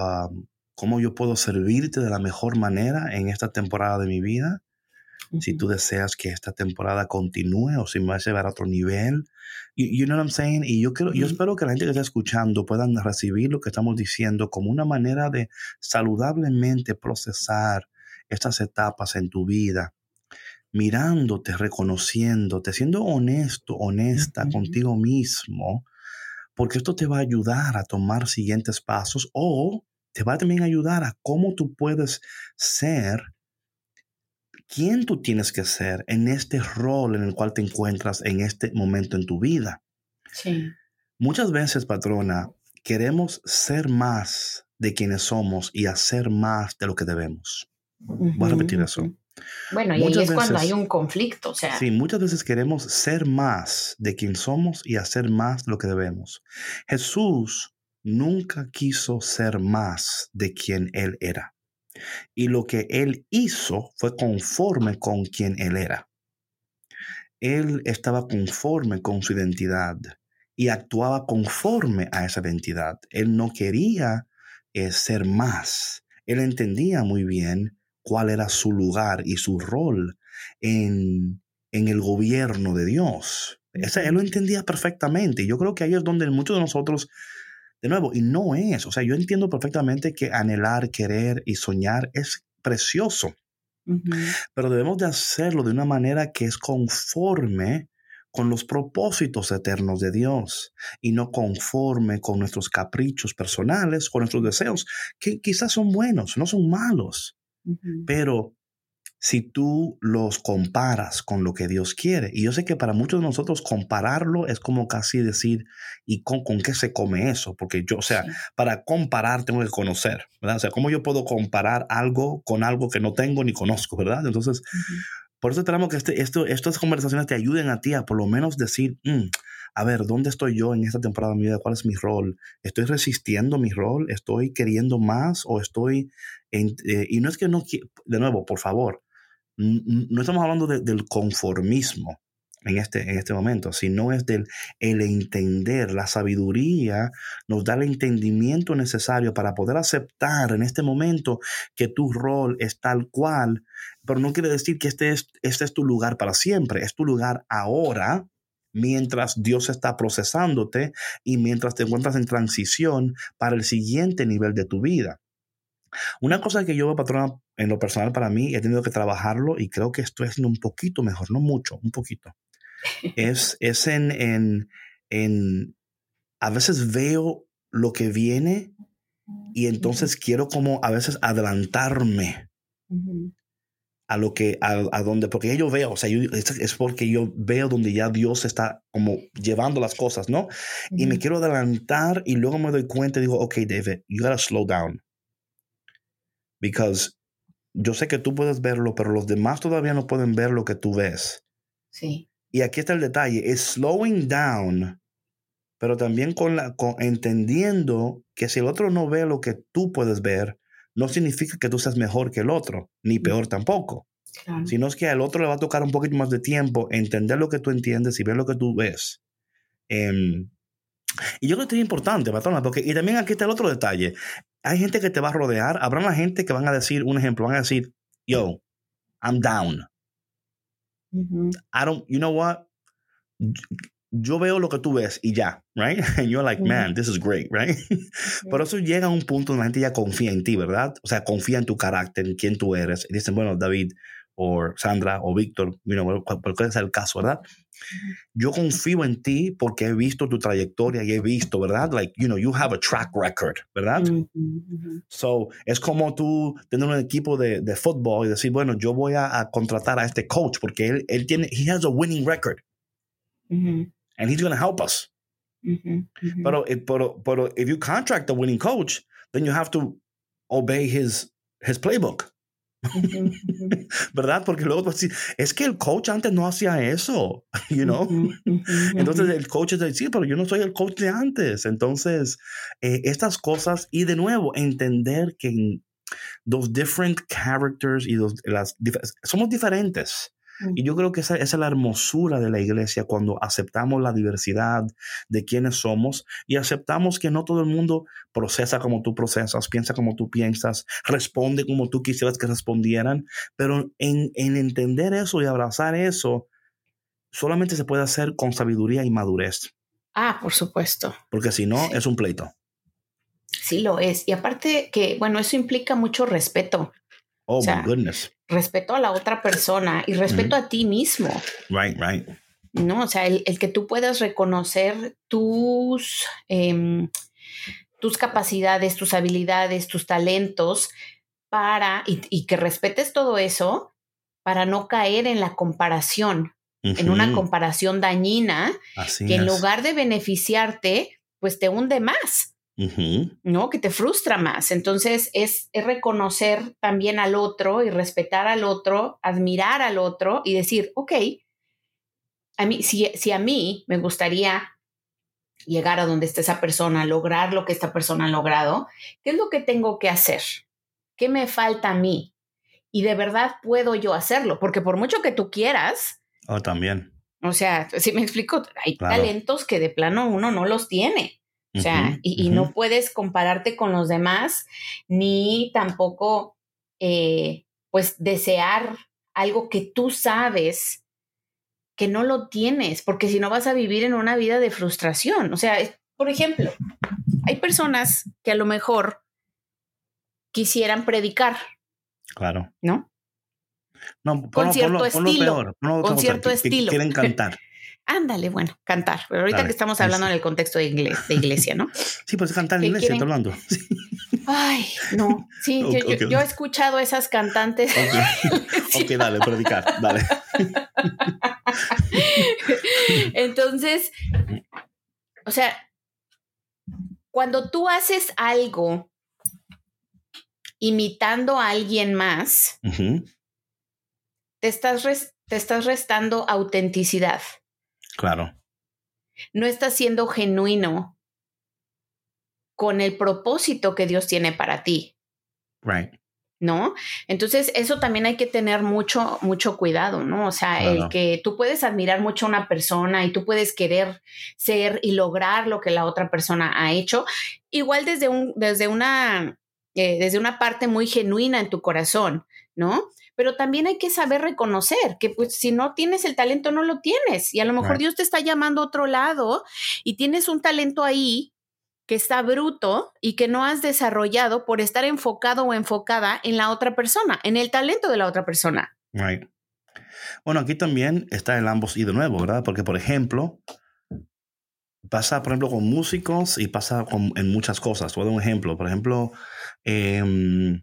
¿cómo yo puedo servirte de la mejor manera en esta temporada de mi vida? Si tú deseas que esta temporada continúe o si me va a llevar a otro nivel. You, know what I'm saying? Y yo, quiero, yo espero que la gente que está escuchando puedan recibir lo que estamos diciendo como una manera de saludablemente procesar estas etapas en tu vida, mirándote, reconociéndote, siendo honesto, honesta contigo mismo, porque esto te va a ayudar a tomar siguientes pasos o te va también a ayudar a cómo tú puedes ser quién tú tienes que ser en este rol en el cual te encuentras en este momento en tu vida. Sí. Muchas veces, patrona, queremos ser más de quienes somos y hacer más de lo que debemos. Voy a repetir eso. Bueno, y ahí es cuando hay un conflicto, o sea. Sí, muchas veces queremos ser más de quien somos y hacer más de lo que debemos. Jesús nunca quiso ser más de quien él era. Y lo que él hizo fue conforme con quien él era. Él estaba conforme con su identidad y actuaba conforme a esa identidad. Él no quería eh, ser más. Él entendía muy bien cuál era su lugar y su rol en, en el gobierno de Dios. él lo entendía perfectamente. Yo creo que ahí es donde muchos de nosotros de nuevo, y no es, o sea, yo entiendo perfectamente que anhelar, querer y soñar es precioso, pero debemos de hacerlo de una manera que es conforme con los propósitos eternos de Dios y no conforme con nuestros caprichos personales, con nuestros deseos, que quizás son buenos, no son malos, pero si tú los comparas con lo que Dios quiere. Y yo sé que para muchos de nosotros compararlo es como casi decir, ¿y con, con qué se come eso? Porque yo, o sea, para comparar tengo que conocer, ¿verdad? O sea, ¿cómo yo puedo comparar algo con algo que no tengo ni conozco, ¿verdad? Entonces, por eso esperamos que este, esto, estas conversaciones te ayuden a ti a por lo menos decir, mm, a ver, ¿dónde estoy yo en esta temporada de mi vida? ¿Cuál es mi rol? ¿Estoy resistiendo mi rol? ¿Estoy queriendo más? ¿O estoy... En, eh, y no es que no... De nuevo, por favor, no estamos hablando del conformismo en este, en este momento, sino es del el entender, la sabiduría nos da el entendimiento necesario para poder aceptar en este momento que tu rol es tal cual, pero no quiere decir que este es, este es tu lugar para siempre, es tu lugar ahora, mientras Dios está procesándote y mientras te encuentras en transición para el siguiente nivel de tu vida. Una cosa que yo veo, patrona, en lo personal para mí, he tenido que trabajarlo y creo que estoy haciendo un poquito mejor, no mucho, un poquito. es, [laughs] es en, en, en, a veces veo lo que viene y entonces quiero como a veces adelantarme a lo que, a, a, donde, porque yo veo, o sea, es, porque yo veo donde ya Dios está como llevando las cosas, ¿no? Y me quiero adelantar y luego me doy cuenta y digo, ok, David, you gotta slow down. Because yo sé que tú puedes verlo, pero los demás todavía no pueden ver lo que tú ves. Sí. Y aquí está el detalle, es slowing down, pero también con la, con, entendiendo que si el otro no ve lo que tú puedes ver, no significa que tú seas mejor que el otro, ni peor tampoco. Claro. Sino es que al otro le va a tocar un poquito más de tiempo entender lo que tú entiendes y ver lo que tú ves. Um, y yo creo que es importante, patrona, porque y también aquí está el otro detalle hay gente que te va a rodear, habrá una gente que van a decir, un ejemplo, van a decir, yo, I'm down. I don't, you know what? Yo veo lo que tú ves y ya, right? [laughs] And you're like, man, this is great, right? [laughs] Por eso llega a un punto donde la gente ya confía en ti, ¿verdad? O sea, confía en tu carácter, en quién tú eres. Y dicen, bueno, David, o Sandra, o Víctor, you know, cualquier sea el caso, ¿verdad? Yo confío en ti porque he visto tu trayectoria y he visto, ¿verdad? Like, you know, you have a track record, ¿verdad? Mm -hmm. So, es como tú tener un equipo de, de fútbol y decir, bueno, yo voy a, a, contratar a este coach porque él, él tiene, he has a winning record. Mm -hmm. And he's going to help us. Mm -hmm. Pero, pero, pero, if you contract a winning coach, then you have to obey his, his playbook. ¿Verdad? Porque luego pues, es que el coach antes no hacía eso, [laughs] you know? Entonces el coach es decir, pero yo no soy el coach de antes. Entonces, eh, estas cosas, y de nuevo, entender que los different characters y los, las, somos diferentes. Y yo creo que esa, esa, es la hermosura de la iglesia cuando aceptamos la diversidad de quienes somos y aceptamos que no todo el mundo procesa como tú procesas, piensa como tú piensas, responde como tú quisieras que respondieran, pero en, en entender eso y abrazar eso, solamente se puede hacer con sabiduría y madurez. Ah, por supuesto. Porque si no, sí. es un pleito. Sí, lo es. Y aparte que, bueno, eso implica mucho respeto. Oh, o sea, my goodness. Respeto a la otra persona y respeto mm -hmm. a ti mismo. Right, right. No, o sea, el, el que tú puedas reconocer tus, eh, tus capacidades, tus habilidades, tus talentos para, y, y, que respetes todo eso para no caer en la comparación, uh -huh. en una comparación dañina Así que es. en lugar de beneficiarte, pues te hunde más. Uh -huh. ¿no? Que te frustra más. Entonces es, es, reconocer también al otro y respetar al otro, admirar al otro y decir, ok, a mí, si, si a mí me gustaría llegar a donde está esa persona, lograr lo que esta persona ha logrado, ¿qué es lo que tengo que hacer? ¿Qué me falta a mí? Y de verdad puedo yo hacerlo, porque por mucho que tú quieras. Oh, también. O sea, si me explico, hay claro. talentos que de plano uno no los tiene. O sea, uh -huh, y, y uh -huh. no puedes compararte con los demás, ni tampoco, eh, pues, desear algo que tú sabes que no lo tienes, porque si no vas a vivir en una vida de frustración. O sea, por ejemplo, hay personas que a lo mejor quisieran predicar. Claro. ¿No? No, con ponlo, cierto ponlo, estilo. Peor, con cierto estilo. Quieren cantar. Ándale, bueno, cantar. Pero ahorita Dale, que estamos hablando sí. en el contexto de, iglesia, de iglesia ¿no? [laughs] Sí, pues cantar en iglesia, quieren... estoy hablando. [laughs] Ay, no, sí, yo, he escuchado esas cantantes. ok, [laughs] dale, predicar, dale. Entonces, o sea, cuando tú haces algo imitando a alguien más, te, estás te estás restando autenticidad. Claro. No estás siendo genuino con el propósito que Dios tiene para ti. Right. ¿No? Entonces, eso también hay que tener mucho, mucho cuidado, ¿no? O sea, el que tú puedes admirar mucho a una persona y tú puedes querer ser y lograr lo que la otra persona ha hecho, igual desde, un, desde, una, eh, desde una parte muy genuina en tu corazón, ¿no? Pero también hay que saber reconocer que pues si no tienes el talento no lo tienes y a lo mejor Dios te está llamando a otro lado y tienes un talento ahí que está bruto y que no has desarrollado por estar enfocado o enfocada en la otra persona, en el talento de la otra persona. Right. Bueno, aquí también está el ambos y de nuevo, ¿verdad? Porque, por ejemplo, pasa, por ejemplo, con músicos y pasa en muchas cosas. Voy a dar un ejemplo. Por ejemplo, em,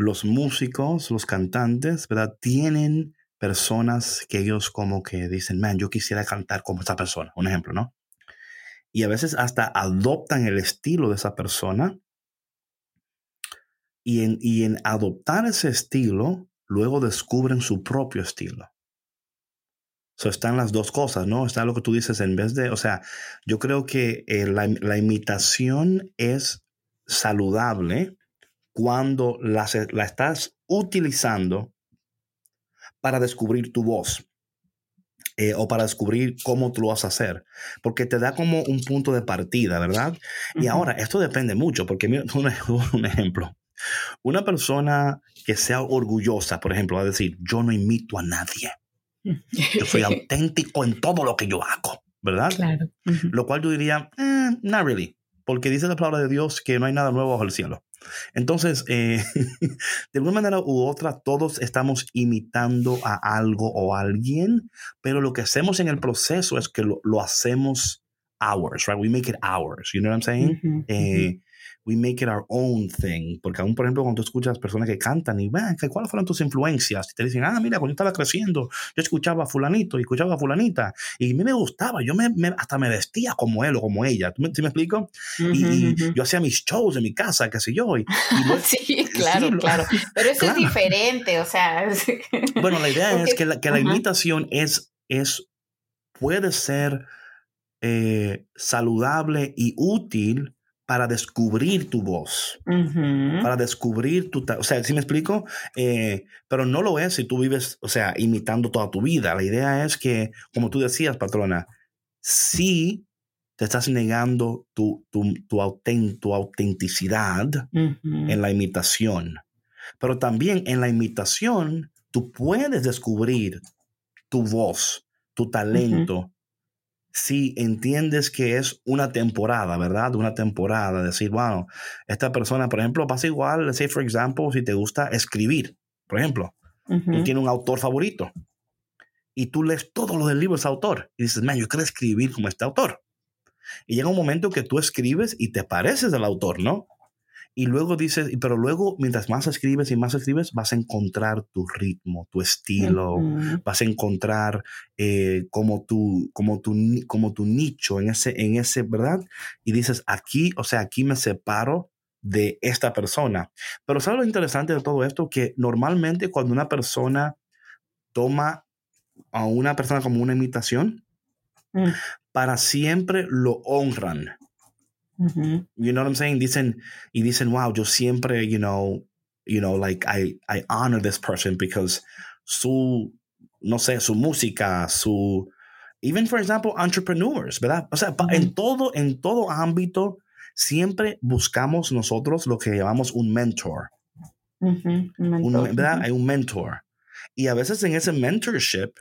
los músicos, los cantantes, ¿verdad? Tienen personas que ellos como que dicen, man, yo quisiera cantar como esa persona. Un ejemplo, ¿no? y a veces hasta adoptan el estilo de esa persona. Y en, y en adoptar ese estilo, luego descubren su propio estilo. So, están las dos cosas, ¿no? Está lo que tú dices en vez de, o sea, yo creo que eh, la, la, imitación es saludable cuando la, la estás utilizando para descubrir tu voz. Eh, o para descubrir cómo tú lo vas a hacer, porque te da como un punto de partida, ¿verdad? Y ahora, esto depende mucho, porque mira, [laughs] un, un ejemplo. Una persona que sea orgullosa, por ejemplo, va a decir, yo no imito a nadie. Yo soy [laughs] auténtico en todo lo que yo hago, ¿verdad? Claro. Lo cual yo diría, eh, not really, porque dice la palabra de Dios que no hay nada nuevo bajo el cielo. Entonces, eh, [laughs] de alguna manera u otra, todos estamos imitando a algo o a alguien, pero lo que hacemos en el proceso es que lo, lo hacemos ours, right? We make it ours, you know what I'm saying? eh, we make it our own thing. Porque aún, por ejemplo, cuando tú escuchas personas que cantan y, ven, ¿cuáles fueron tus influencias? Y te dicen, ah, mira, cuando yo estaba creciendo, yo escuchaba a fulanito y escuchaba a fulanita. Y a mí me gustaba, yo me, hasta me vestía como él o como ella. ¿Tú me, me explico? y, yo hacía mis shows en mi casa, qué sé yo. Y, [laughs] [laughs] sí, claro, claro. Pero eso es diferente, o sea. [laughs] bueno, la idea es que la, que la imitación es, es, puede ser eh, saludable y útil para descubrir tu voz, para descubrir tu... O sea, ¿sí me explico? Eh, pero no lo es si tú vives, o sea, imitando toda tu vida. La idea es que, como tú decías, patrona, sí te estás negando tu, tu, tu, autenticidad en la imitación, pero también en la imitación tú puedes descubrir tu voz, tu talento, si entiendes que es una temporada, ¿verdad? Una temporada, decir, bueno, esta persona, por ejemplo, pasa igual, say, for example, si te gusta escribir, por ejemplo, tú tienes un autor favorito y tú lees todo lo del libro de ese autor y dices, man, yo quiero escribir como este autor. Y llega un momento que tú escribes y te pareces al autor, ¿no? Y luego dices, pero luego mientras más escribes y más escribes, vas a encontrar tu ritmo, tu estilo, vas a encontrar eh, como, tu, como, tu, como tu nicho en ese, en ese, ¿verdad? Y dices, aquí, o sea, aquí me separo de esta persona. Pero ¿sabes lo interesante de todo esto? Que normalmente cuando una persona toma a una persona como una imitación, mm. para siempre lo honran Mm-hmm. You know what I'm saying? Dicen, y dicen, wow, yo siempre, you know, you know, like I, I honor this person because su, no sé, su música, su, even for example, entrepreneurs, ¿verdad? O sea, mm-hmm. en todo, en todo ámbito, siempre buscamos nosotros lo que llamamos un mentor. Mm-hmm. Un, ¿verdad? Hay un mentor. Y a veces en ese mentorship,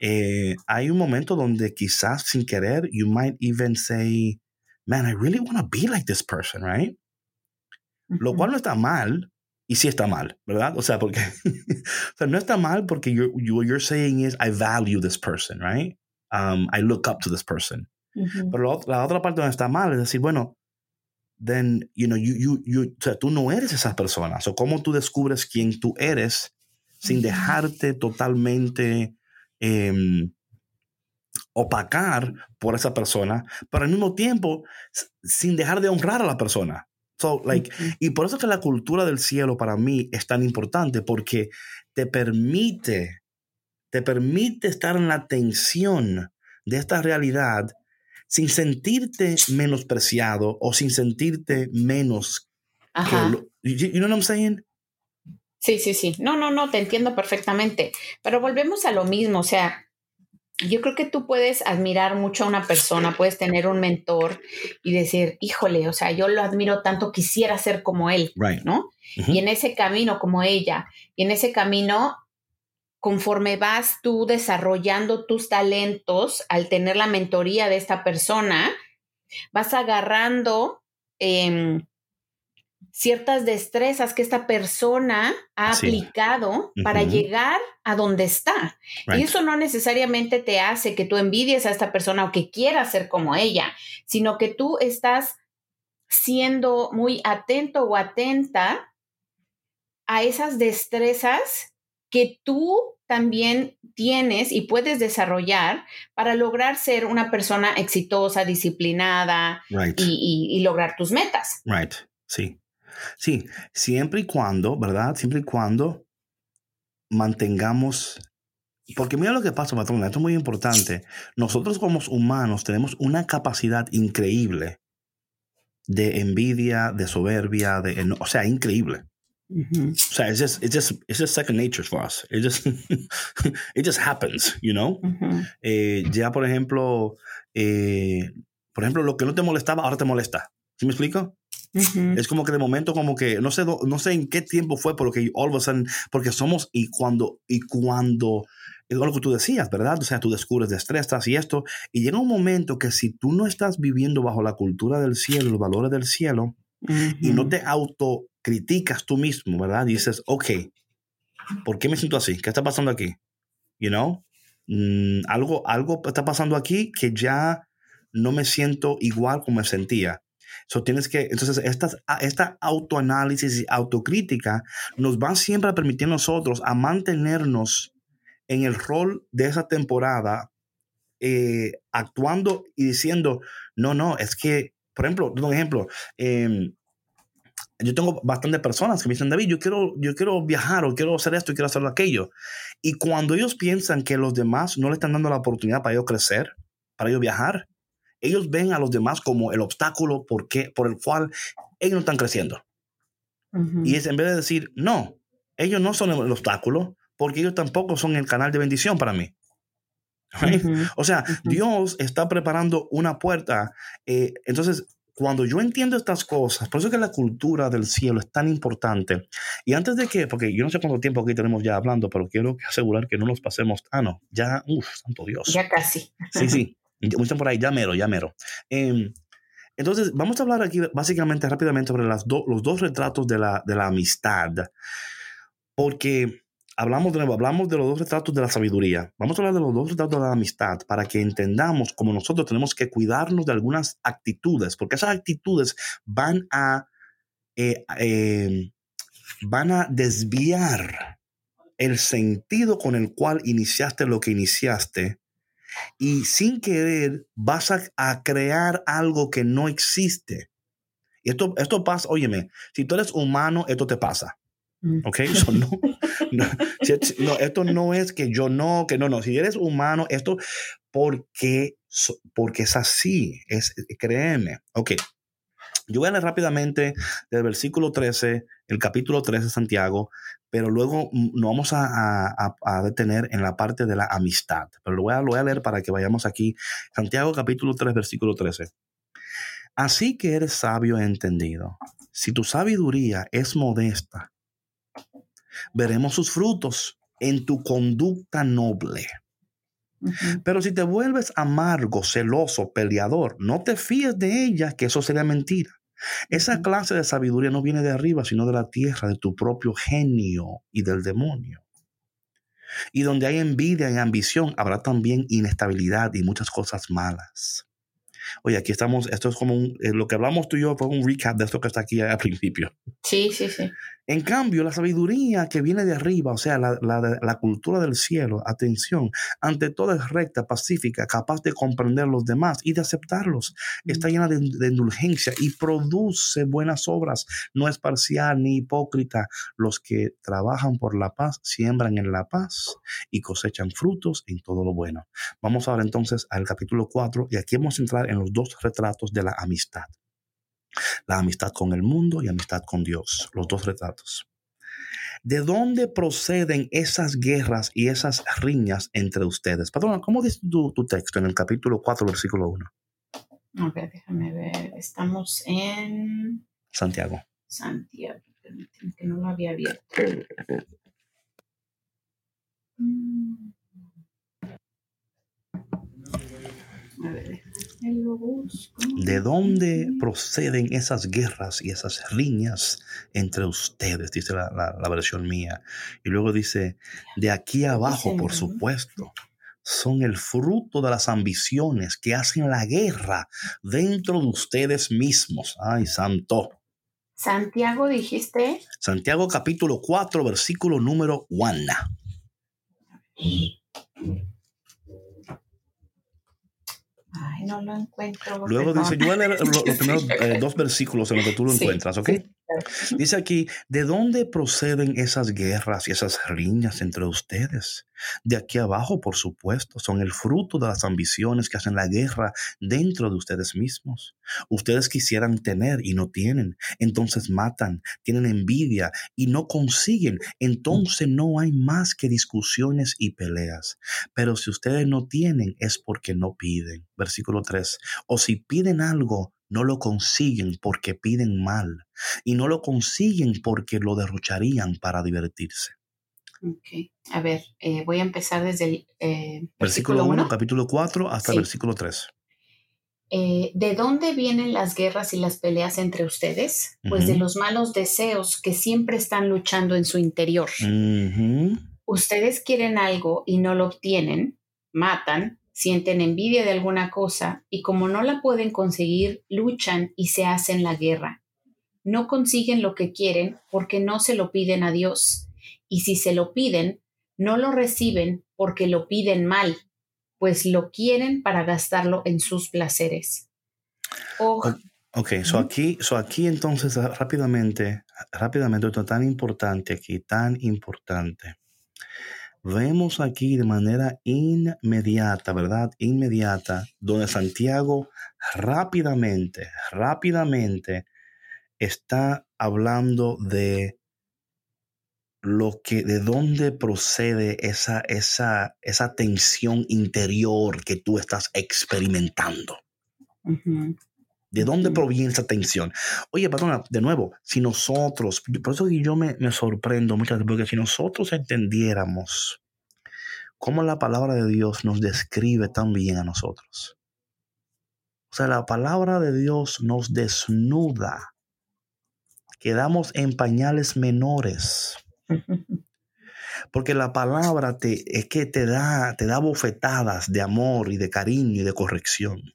eh, hay un momento donde quizás sin querer, you might even say, man, I really want to be like this person, right? Lo cual no está mal, y sí está mal, ¿verdad? O sea, porque, [laughs] o sea, no está mal porque you're, what you're saying is, I value this person, right? Um, I look up to this person. Pero la, otra parte donde está mal es decir, bueno, then, you know, you, you, you, o sea, tú no eres esa persona. O ¿cómo tú descubres quién tú eres sin dejarte totalmente em, opacar por esa persona, pero al mismo tiempo sin dejar de honrar a la persona? So, like, Y por eso que la cultura del cielo para mí es tan importante, porque te permite, te permite estar en la tensión de esta realidad sin sentirte menospreciado o sin sentirte menos. Ajá. Que you, know what I'm saying? Sí, sí, sí. No, no, no, te entiendo perfectamente. Pero volvemos a lo mismo, o sea, yo creo que tú puedes admirar mucho a una persona, puedes tener un mentor y decir, híjole, o sea, yo lo admiro tanto, quisiera ser como él, ¿no? Y en ese camino, como ella, y en ese camino, conforme vas tú desarrollando tus talentos, al tener la mentoría de esta persona, vas agarrando em, ciertas destrezas que esta persona ha aplicado para llegar a donde está. Y eso no necesariamente te hace que tú envidies a esta persona o que quieras ser como ella, sino que tú estás siendo muy atento o atenta a esas destrezas que tú también tienes y puedes desarrollar para lograr ser una persona exitosa, disciplinada y, y, lograr tus metas. Right, sí. Sí, siempre y cuando, ¿verdad? Siempre y cuando mantengamos porque mira lo que pasa, patrón, esto es muy importante. Nosotros como humanos tenemos una capacidad increíble de envidia, de soberbia, de, o sea, increíble. O sea, it's just, it's just, it's just second nature for us. It just, [laughs] it just happens, you know? Eh, ya, por ejemplo, eh, por ejemplo, lo que no te molestaba, ahora te molesta. ¿Sí me explico? Es como que de momento, como que no sé, no sé en qué tiempo fue, porque all of a sudden, porque somos y cuando, y cuando, es lo que tú decías, ¿verdad? O sea, tú descubres destrezas y esto, y llega un momento que si tú no estás viviendo bajo la cultura del cielo, los valores del cielo, y no te autocriticas tú mismo, ¿verdad? dices, ok, ¿por qué me siento así? ¿Qué está pasando aquí? You know? Mm, algo, algo está pasando aquí que ya no me siento igual como me sentía. So tienes que, entonces, estas, esta autoanálisis y autocrítica nos va siempre a permitir nosotros a mantenernos en el rol de esa temporada, eh, actuando y diciendo, no, no, es que, por ejemplo, un ejemplo, em, yo tengo bastantes personas que me dicen, David, yo quiero, yo quiero viajar o quiero hacer esto y quiero hacer aquello. Y cuando ellos piensan que los demás no le están dando la oportunidad para ellos crecer, para ellos viajar, ellos ven a los demás como el obstáculo por, por el cual ellos no están creciendo. Y es en vez de decir, no, ellos no son el obstáculo, porque ellos tampoco son el canal de bendición para mí. O sea, Dios está preparando una puerta. Eh, entonces, cuando yo entiendo estas cosas, por eso es que la cultura del cielo es tan importante. Y antes de que, porque yo no sé cuánto tiempo aquí tenemos ya hablando, pero quiero asegurar que no nos pasemos. Ah, no, ya, uff, santo Dios. Ya casi. Sí, sí. Por ahí, ya mero, ya mero. Em, entonces, vamos a hablar aquí básicamente rápidamente sobre las los dos retratos de la, de la amistad. Porque hablamos de nuevo, hablamos de los dos retratos de la sabiduría. Vamos a hablar de los dos retratos de la amistad para que entendamos cómo nosotros tenemos que cuidarnos de algunas actitudes, porque esas actitudes van a, eh, em, van a desviar el sentido con el cual iniciaste lo que iniciaste y sin querer vas a, crear algo que no existe. Y esto, esto pasa, óyeme, si tú eres humano, esto te pasa. Mm. ¿Ok? [laughs] no, no, esto no es que yo no, que no, no. Si eres humano, esto, porque, porque es así, es, créeme. Ok. Yo voy a leer rápidamente del versículo 13, el capítulo 13 de Santiago, pero luego nos vamos a, detener en la parte de la amistad. Pero lo voy, a, lo voy a leer para que vayamos aquí. Santiago capítulo 3, versículo 13. Así que eres sabio e entendido. Si tu sabiduría es modesta, veremos sus frutos en tu conducta noble. Pero si te vuelves amargo, celoso, peleador, no te fíes de ella, que eso sería mentira. Esa clase de sabiduría no viene de arriba, sino de la tierra, de tu propio genio y del demonio. Y donde hay envidia y ambición, habrá también inestabilidad y muchas cosas malas. Oye, aquí estamos, esto es como un, eh, lo que hablamos tú y yo fue un recap de esto que está aquí al principio. Sí, sí, sí. En cambio, la sabiduría que viene de arriba, o sea, la, la, la, cultura del cielo, atención, ante todo es recta, pacífica, capaz de comprender los demás y de aceptarlos. Está llena de, de, indulgencia y produce buenas obras. No es parcial ni hipócrita. Los que trabajan por la paz siembran en la paz y cosechan frutos en todo lo bueno. Vamos ahora entonces al capítulo 4 y aquí vamos a entrar en los dos retratos de la amistad. La amistad con el mundo y amistad con Dios, los dos retratos. ¿De dónde proceden esas guerras y esas riñas entre ustedes? Patrona, ¿cómo dice tu, tu, texto en el capítulo 4, versículo 1? A ver, déjame ver. Estamos en... Santiago. Santiago, que no lo había abierto. Mm. A ver, ¿De dónde proceden esas guerras y esas riñas entre ustedes? Dice la, la, la versión mía. Y luego dice, de aquí abajo, por supuesto, son el fruto de las ambiciones que hacen la guerra dentro de ustedes mismos. Ay, santo. Santiago dijiste. Santiago capítulo 4, versículo número 1. Ay, no lo encuentro. Luego perdón. dice, yo voy a leer los, los [laughs] primeros eh, dos versículos en los que tú lo Sí, encuentras, ¿ok? sí. [laughs] Dice aquí, ¿de dónde proceden esas guerras y esas riñas entre ustedes? De aquí abajo, por supuesto, son el fruto de las ambiciones que hacen la guerra dentro de ustedes mismos. Ustedes quisieran tener y no tienen, entonces matan, tienen envidia y no consiguen, entonces no hay más que discusiones y peleas. Pero si ustedes no tienen es porque no piden. Versículo 3. O si piden algo, no lo consiguen porque piden mal y no lo consiguen porque lo derrocharían para divertirse. Ok. A ver, eh, voy a empezar desde el eh, Versículo 1, uno. capítulo 4 hasta Sí. versículo 3. Eh, ¿De dónde vienen las guerras y las peleas entre ustedes? Pues de los malos deseos que siempre están luchando en su interior. Ustedes quieren algo y no lo obtienen, matan, sienten envidia de alguna cosa y como no la pueden conseguir, luchan y se hacen la guerra. No consiguen lo que quieren porque no se lo piden a Dios. Y si se lo piden, no lo reciben porque lo piden mal, pues lo quieren para gastarlo en sus placeres. Oh, Ok, so aquí, so aquí entonces ah, rápidamente, rápidamente, esto tan importante aquí, tan importante. Vemos aquí de manera inmediata, ¿verdad? Inmediata, donde Santiago rápidamente, rápidamente está hablando de lo que, de dónde procede esa, esa, esa tensión interior que tú estás experimentando. ¿De dónde proviene esa tensión? Oye, patrona, de nuevo, si nosotros, por eso que yo me, me sorprendo muchas veces, porque si nosotros entendiéramos cómo la palabra de Dios nos describe tan bien a nosotros. O sea, la palabra de Dios nos desnuda. Quedamos en pañales menores. Porque la palabra te, es que te da, te da bofetadas de amor y de cariño y de corrección.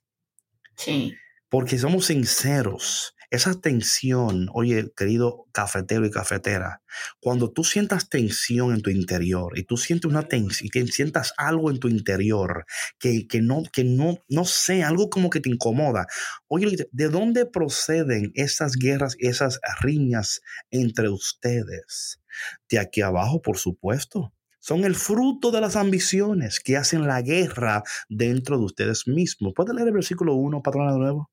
Sí. Porque somos sinceros. Esa tensión, oye, querido cafetero y cafetera, cuando tú sientas tensión en tu interior y tú sientes una tensión y sientas algo en tu interior que, que, no, que no, no sé, algo como que te incomoda. Oye, ¿de dónde proceden esas guerras, esas riñas entre ustedes? De aquí abajo, por supuesto. Son el fruto de las ambiciones que hacen la guerra dentro de ustedes mismos. ¿Puedes leer el versículo 1, patrona, de nuevo?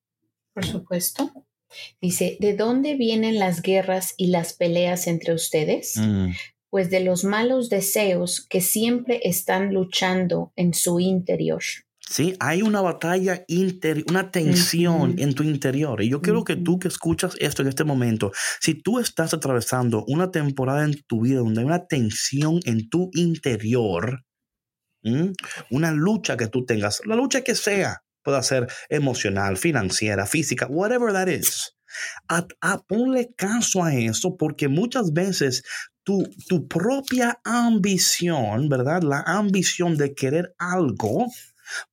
Por supuesto. Dice, ¿de dónde vienen las guerras y las peleas entre ustedes? Mm. Pues de los malos deseos que siempre están luchando en su interior. Sí, hay una batalla interior, una tensión en tu interior. Y yo quiero que tú que escuchas esto en este momento, si tú estás atravesando una temporada en tu vida donde hay una tensión en tu interior, ¿m? una lucha que tú tengas, la lucha que sea, puede ser emocional, financiera, física, whatever that is. A, a- ponle caso a eso porque muchas veces tu, tu propia ambición, ¿verdad? La ambición de querer algo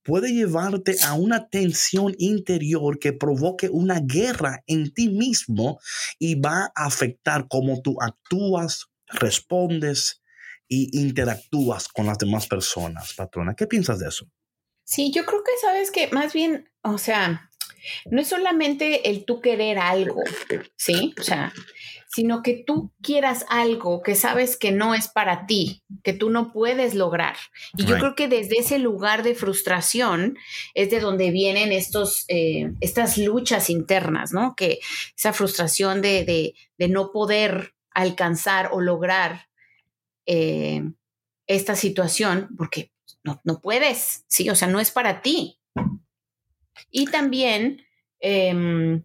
puede llevarte a una tensión interior que provoque una guerra en ti mismo y va a afectar cómo tú actúas, respondes y interactúas con las demás personas, patrona. ¿Qué piensas de eso? Sí, yo creo que sabes que más bien, o sea, no es solamente el tú querer algo, ¿sí? O sea, sino que tú quieras algo que sabes que no es para ti, que tú no puedes lograr. Y yo creo que desde ese lugar de frustración es de donde vienen estos, eh, estas luchas internas, ¿no? Que esa frustración de, no poder alcanzar o lograr eh, esta situación, porque no, no, puedes, ¿sí? O sea, no es para ti. Y también... Em,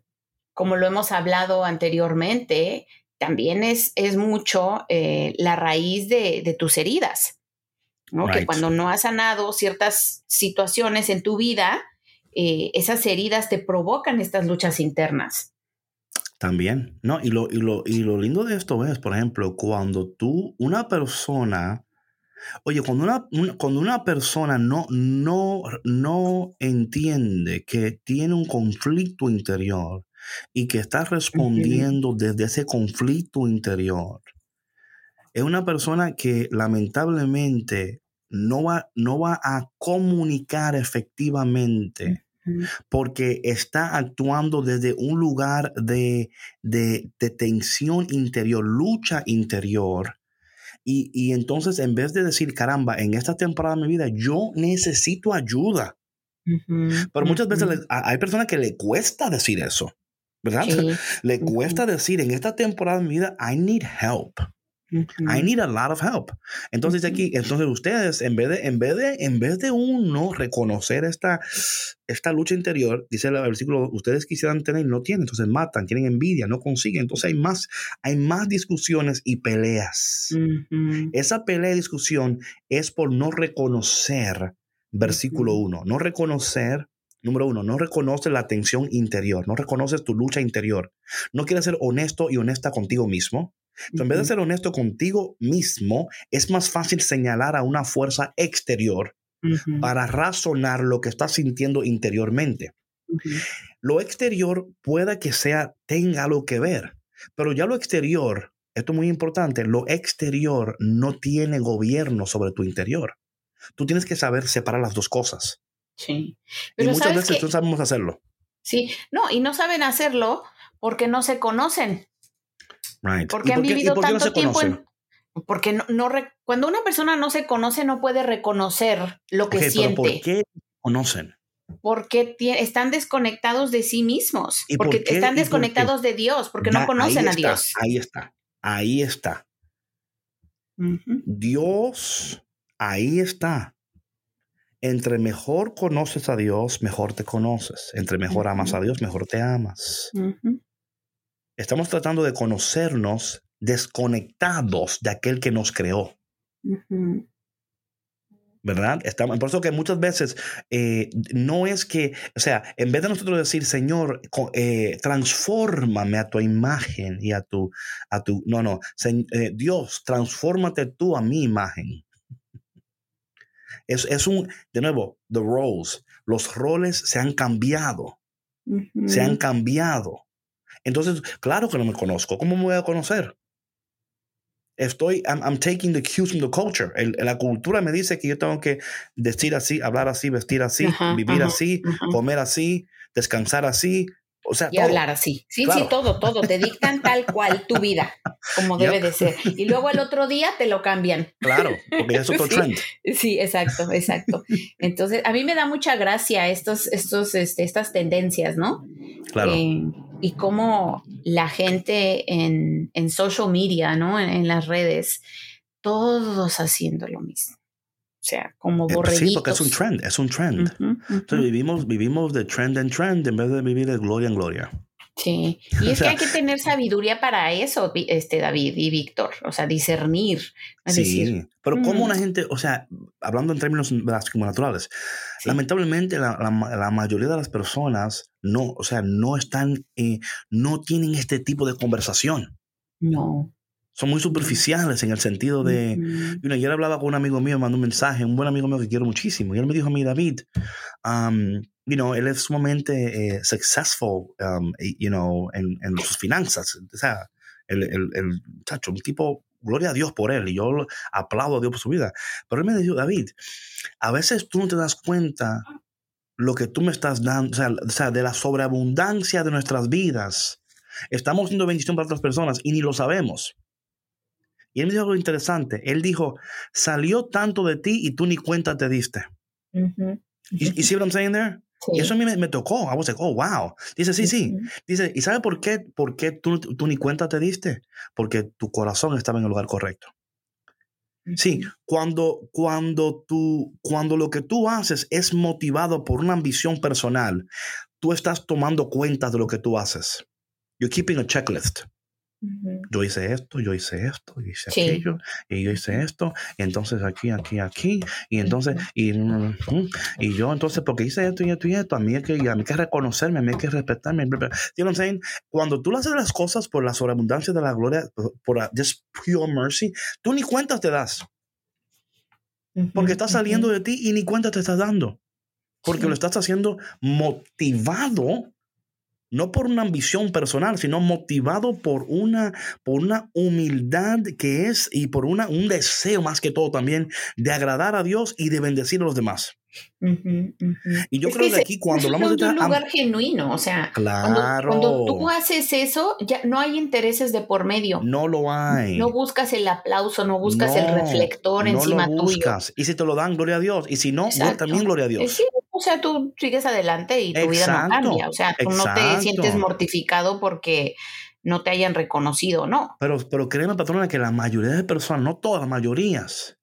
como lo hemos hablado anteriormente, también es, es mucho eh, la raíz de, tus heridas, ¿no? Que cuando no has sanado ciertas situaciones en tu vida, eh, esas heridas te provocan estas luchas internas. También, ¿no? Y lo, y lo, y lo lindo de esto es, por ejemplo, cuando tú, una persona, oye, cuando una, cuando una persona no, no, no entiende que tiene un conflicto interior, y que está respondiendo desde ese conflicto interior. Es una persona que lamentablemente no va, no va a comunicar efectivamente porque está actuando desde un lugar de, de, tensión interior, lucha interior. Y, y, entonces en vez de decir, caramba, en esta temporada de mi vida yo necesito ayuda. Pero muchas veces hay personas que le cuesta decir eso. ¿verdad? [laughs] Le cuesta decir en esta temporada de mi vida, I need help. I need a lot of help. Entonces aquí, entonces ustedes, en vez de, en vez de, en vez de uno reconocer esta, esta lucha interior, dice el versículo, ustedes quisieran tener y no tienen, entonces matan, tienen envidia, no consiguen. Entonces hay más, hay más discusiones y peleas. Esa pelea y discusión es por no reconocer, versículo uno, no reconocer Número uno, no reconoces la tensión interior, no reconoces tu lucha interior. No quieres ser honesto y honesta contigo mismo. En vez de ser honesto contigo mismo, es más fácil señalar a una fuerza exterior para razonar lo que estás sintiendo interiormente. Lo exterior puede que sea, tenga algo que ver, pero ya lo exterior, esto es muy importante, lo exterior no tiene gobierno sobre tu interior. Tú tienes que saber separar las dos cosas. Sí. Pero y muchas veces no sabemos hacerlo. Sí, no, y no saben hacerlo porque no se conocen. Right. Porque han vivido tanto tiempo en, porque no, no cuando una persona no se conoce no puede reconocer lo que siente. ¿Por qué conocen? Porque están desconectados de sí mismos, porque están desconectados de Dios, porque no conocen a Dios. Ahí está, ahí está. Dios, ahí está. Entre mejor conoces a Dios, mejor te conoces. Entre mejor amas a Dios, mejor te amas. Estamos tratando de conocernos desconectados de aquel que nos creó. ¿Verdad? Estamos, por eso que muchas veces eh, no es que, o sea, en vez de nosotros decir, Señor, eh, transfórmame a tu imagen y a tu, a tu, no, no, eh, Dios, transfórmate tú a mi imagen. Es, un, de nuevo, the roles, los roles se han cambiado, se han cambiado. Entonces, claro que no me conozco. ¿Cómo me voy a conocer? Estoy, I'm, taking the cues from the culture. la cultura me dice que yo tengo que decir así, hablar así, vestir así, vivir así, comer así, descansar así, y hablar así. Sí, sí, todo, todo. Te dictan tal cual tu vida, como [laughs] debe de ser. Y luego el otro día te lo cambian. Claro, porque es [laughs] otro trend. Sí, exacto, exacto. Entonces, a mí me da mucha gracia estos, estos, este, estas tendencias, ¿no? Claro. Eh, y cómo la gente en, en social media, ¿no? En, las redes, todos haciendo lo mismo. O sea, como borreguitos. Eh, sí, porque es un trend, es un trend. Entonces vivimos, vivimos de trend en trend en vez de vivir de gloria en gloria. Sí, [laughs] y es que hay que tener sabiduría para eso, este David y Víctor, o sea, discernir. sí, pero como una gente, o sea, hablando en términos naturales, lamentablemente la, la, mayoría de las personas no, o sea, no están, eh, no tienen este tipo de conversación. No. Son muy superficiales en el sentido de, you ayer hablaba con un amigo mío, me mandó un mensaje, un buen amigo mío que quiero muchísimo, y él me dijo a mí, David, um, you know, él es sumamente eh, successful, um, you know, en, en, sus finanzas, o sea, el, el, el chacho, un tipo, gloria a Dios por él, y yo aplaudo a Dios por su vida, pero él me dijo, David, a veces tú no te das cuenta lo que tú me estás dando, o sea, o sea de la sobreabundancia de nuestras vidas, estamos siendo bendición para otras personas y ni lo sabemos. Y él me dijo algo interesante. Él dijo, salió tanto de ti y tú ni cuenta te diste. ¿Y see what I'm saying there? Y eso a mí me, tocó. I was like, oh, wow. Dice, sí, sí. Dice, ¿y sabe por qué? ¿Por qué tú, tú, ni cuenta te diste? Porque tu corazón estaba en el lugar correcto. Sí, cuando, cuando, tú, cuando lo que tú haces es motivado por una ambición personal, tú estás tomando cuenta de lo que tú haces. You're keeping a checklist. Yo hice esto, yo hice esto, yo hice aquello, y yo hice esto, y entonces aquí, aquí, aquí, y entonces, y, y yo entonces, porque hice esto y esto y esto, a mí hay que, a mí hay que reconocerme, a mí hay que respetarme. You know what Cuando tú haces las cosas por la sobreabundancia de la gloria, por, just pure mercy, tú ni cuentas te das. Porque está saliendo de ti y ni cuenta te estás dando. Porque lo estás haciendo motivado no por una ambición personal, sino motivado por una, por una humildad que es y por una, un deseo más que todo también de agradar a Dios y de bendecir a los demás. Y yo creo que, aquí cuando hablamos de un lugar genuino, o sea, claro. cuando, tú haces eso, ya no hay intereses de por medio. No lo hay. No buscas el aplauso, no buscas el reflector encima no lo buscas. Y si te lo dan, gloria a Dios. Y si no, también gloria a Dios. O sea, tú sigues adelante y tu vida no cambia. O sea, tú no te sientes mortificado porque no te hayan reconocido, ¿no? Pero, pero créeme, patrona, que la mayoría de personas, no todas, las mayorías,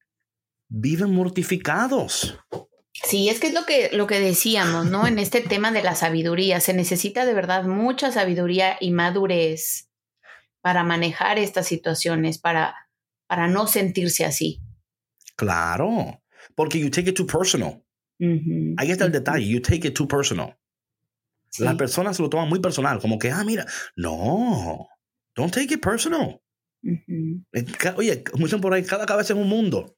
viven mortificados. Sí, es que es lo que, lo que decíamos, ¿no? En este tema de la sabiduría, se necesita de verdad mucha sabiduría y madurez para manejar estas situaciones, para, para no sentirse así. Claro, porque you take it too personal. Ahí está el detalle. You take it too personal. Las personas se lo toman muy personal, como que, ah, mira, no, don't take it personal. Oye, como dicen por ahí, cada cabeza es un mundo.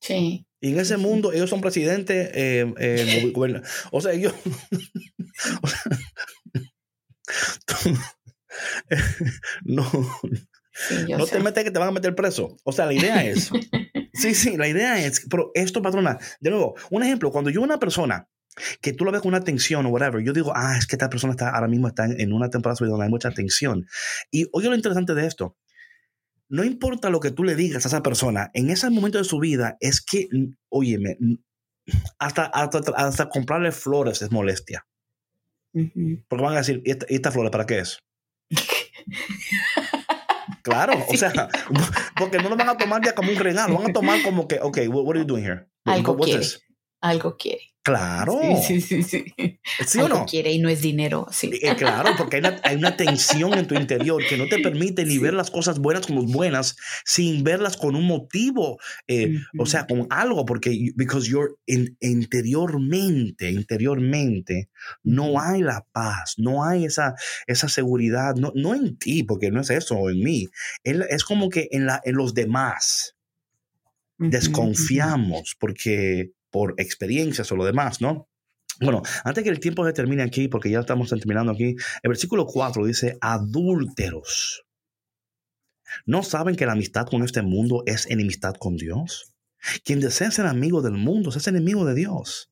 Sí. Y en ese mundo ellos son presidentes, eh, eh, [laughs] o sea, ellos... [laughs] [laughs] no, no te metes que te van a meter preso. O sea, la idea es [laughs] Sí, sí, la idea es, pero esto, patrona, de nuevo, un ejemplo, cuando yo una persona que tú lo ves con una tensión o whatever, yo digo, ah, es que esta persona está ahora mismo está en una temporada donde hay mucha tensión. Y oye lo interesante de esto, no importa lo que tú le digas a esa persona, en ese momento de su vida es que, óyeme, hasta, hasta, comprarle flores es molestia. Porque van a decir, ¿y esta, esta flor para qué es? [laughs] Claro, o sea, [laughs] porque no lo van a tomar ya como un regalo, van a tomar como que, ok, what, are you doing here? Algo quiere. Algo quiere. Claro. Sí, sí, sí. ¿Sí o no? quiere y no es dinero. Sí. Eh, claro, porque hay una, tensión en tu interior que no te permite ni ver las cosas buenas como buenas sin verlas con un motivo, eh, o sea, con algo, porque because you're interiormente, interiormente, no hay la paz, no hay esa, esa seguridad, no, no en ti, porque no es eso, en mí, es como que en, la, en los demás. Desconfiamos porque por experiencias o lo demás, ¿no? Bueno, antes que el tiempo se termine aquí, porque ya estamos terminando aquí, el versículo 4 dice, adúlteros. ¿No saben que la amistad con este mundo es enemistad con Dios? Quien desea ser amigo del mundo es enemigo de Dios.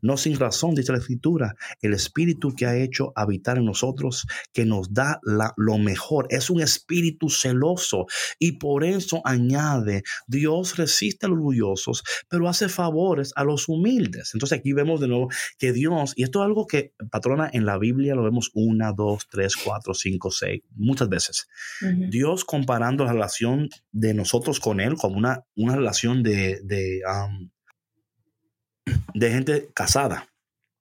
No sin razón, dice la Escritura, el Espíritu que ha hecho habitar en nosotros, que nos da lo mejor, es un espíritu celoso y por eso añade, Dios resiste a los orgullosos, pero hace favores a los humildes. Entonces aquí vemos de nuevo que Dios, y esto es algo que, patrona, en la Biblia lo vemos una, dos, tres, cuatro, cinco, seis, muchas veces. Dios comparando la relación de nosotros con Él como una, una relación de, de de gente casada,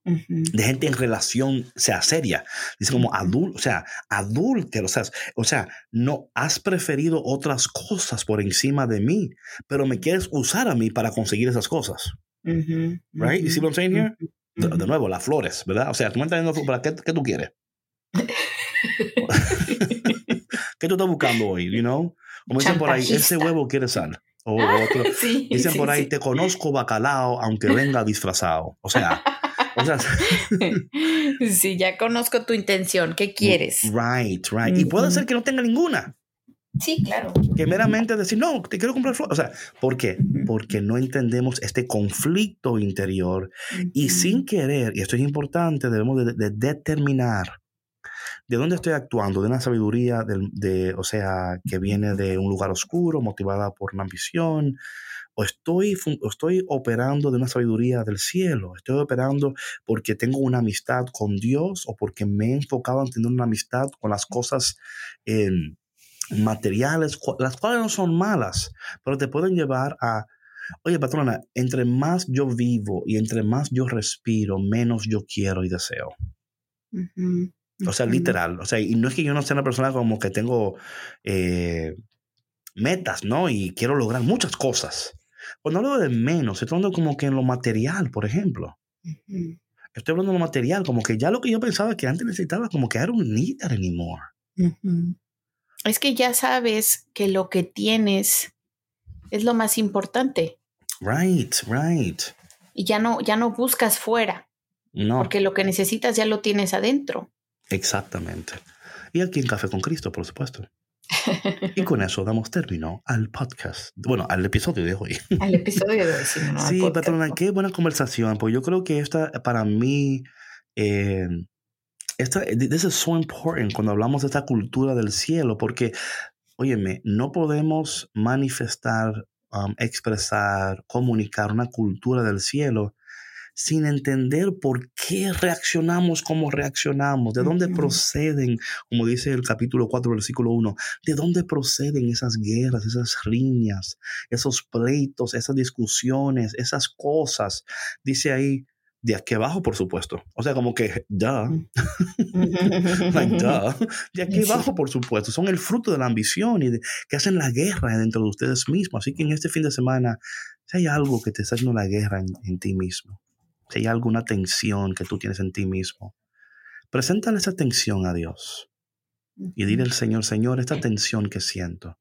de gente en relación, sea seria. Dice como adulto, o sea, adúltero, o sea, o sea, no has preferido otras cosas por encima de mí, pero me quieres usar a mí para conseguir esas cosas. right? You see what I'm saying here? De, nuevo, las flores, ¿verdad? O sea, tú me estás dando para qué, qué tú quieres. [laughs] [laughs] ¿Qué tú estás buscando hoy, you know? Como dicen por ahí, ese huevo quiere sal. O otro. [laughs] dicen por ahí, te conozco bacalao, aunque venga disfrazado. O sea, o sea. [laughs] sí, ya conozco tu intención. ¿Qué [laughs] quieres? Right, right. Y puede ser que no tenga ninguna. Sí, claro. Que meramente decir, no, te quiero comprar flores. O sea, ¿por qué? Porque no entendemos este conflicto interior y sin querer, y esto es importante, debemos de, determinar de dónde estoy actuando, de una sabiduría, de, o sea, que viene de un lugar oscuro, motivada por una ambición, o estoy, estoy operando de una sabiduría del cielo, estoy operando porque tengo una amistad con Dios o porque me he enfocado en tener una amistad con las cosas materiales, las cuales no son malas, pero te pueden llevar a, oye patrona, entre más yo vivo y entre más yo respiro, menos yo quiero y deseo. O sea, literal. O sea, y no es que yo no sea una persona como que tengo eh, metas, ¿no? Y quiero lograr muchas cosas. Cuando hablo de menos, estoy hablando como que en lo material, por ejemplo. Estoy hablando de lo material, como que ya lo que yo pensaba que antes necesitaba, como que era un need anymore es que ya sabes que lo que tienes es lo más importante. Right, right. Y ya no, ya no buscas fuera. No. Porque lo que necesitas ya lo tienes adentro. Exactamente. Y aquí en Café con Cristo, por supuesto. y con eso damos término al podcast. Bueno, al episodio de hoy. [laughs] Al episodio de hoy, sí. No, sí, patrona, qué buena conversación. Pues yo creo que esta, para mí, eh, esta, this is so important cuando hablamos de esta cultura del cielo, porque, óyeme, no podemos manifestar, um, expresar, comunicar una cultura del cielo sin entender por qué reaccionamos como reaccionamos, de dónde proceden, como dice el capítulo 4, versículo 1, de dónde proceden esas guerras, esas riñas, esos pleitos, esas discusiones, esas cosas. Dice ahí, de aquí abajo, por supuesto. O sea, como que, duh. [laughs] like, duh. [laughs] De aquí abajo, por supuesto. Son el fruto de la ambición y de, que hacen la guerra dentro de ustedes mismos. Así que en este fin de semana, si hay algo que te está haciendo la guerra en, en ti mismo, si hay alguna tensión que tú tienes en ti mismo, preséntale esa tensión a Dios. Y dile al Señor, Señor, esta tensión que siento,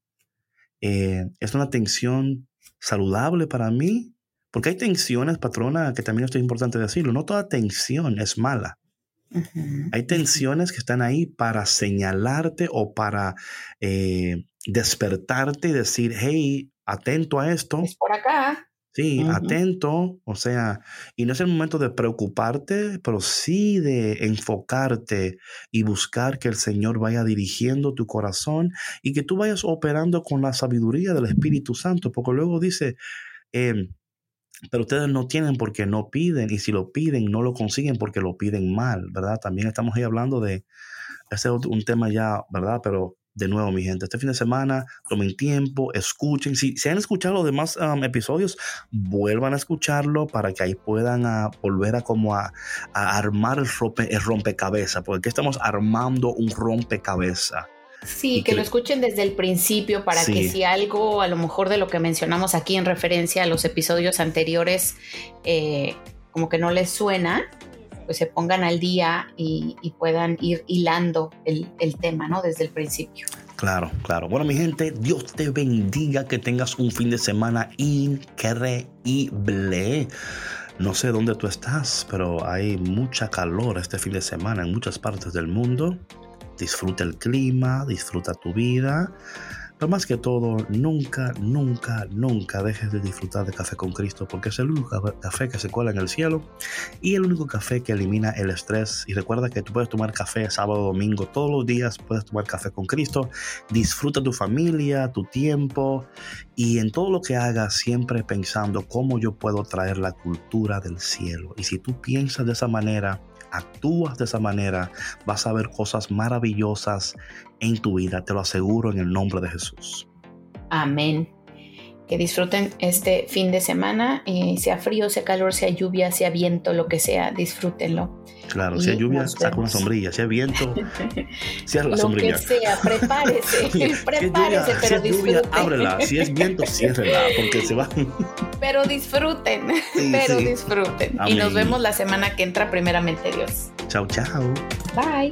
eh, ¿es una tensión saludable para mí porque hay tensiones, patrona, que también esto es importante decirlo. No toda tensión es mala. Hay tensiones que están ahí para señalarte o para eh, despertarte y decir, hey, atento a esto. Es por acá. Sí, atento, o sea, y no es el momento de preocuparte, pero sí de enfocarte y buscar que el Señor vaya dirigiendo tu corazón y que tú vayas operando con la sabiduría del Espíritu Santo, porque luego dice, eh, pero ustedes no tienen porque no piden y si lo piden no lo consiguen porque lo piden mal, ¿verdad? También estamos ahí hablando de, ese es un tema ya, ¿verdad? Pero de nuevo, mi gente, este fin de semana tomen tiempo, escuchen. Si, si han escuchado los demás um, episodios, vuelvan a escucharlo para que ahí puedan ah, volver a como a, armar el, rompe, el rompecabezas, porque aquí estamos armando un rompecabezas Sí, que, lo escuchen desde el principio para que si algo, a lo mejor de lo que mencionamos aquí en referencia a los episodios anteriores, eh, como que no les suena, pues se pongan al día y, puedan ir hilando el, el, tema, ¿no? Desde el principio. Claro, claro. Bueno, mi gente, Dios te bendiga, que tengas un fin de semana increíble. No sé dónde tú estás, pero hay mucha calor este fin de semana en muchas partes del mundo disfruta el clima, disfruta tu vida, pero más que todo, nunca, nunca, nunca dejes de disfrutar de café con Cristo, porque es el único café que se cuela en el cielo y el único café que elimina el estrés. Y recuerda que tú puedes tomar café sábado, domingo, todos los días puedes tomar café con Cristo. Disfruta tu familia, tu tiempo y en todo lo que hagas siempre pensando cómo yo puedo traer la cultura del cielo. Y si tú piensas de esa manera, actúas de esa manera, vas a ver cosas maravillosas en tu vida, te lo aseguro en el nombre de Jesús. Amén. Que disfruten este fin de semana, eh, sea frío, sea calor, sea lluvia, sea viento, lo que sea, disfrútenlo. Claro, si hay lluvia, saca una sombrilla. Si hay viento, [laughs] cierra la sombrilla. Lo que sea, prepárese. [laughs] prepárese, pero si es lluvia, ábrela. Si es viento, ciérrela, porque se va. [laughs] pero disfruten, pero disfruten. Y nos vemos la semana que entra, primeramente Dios. Chao, chao. Bye.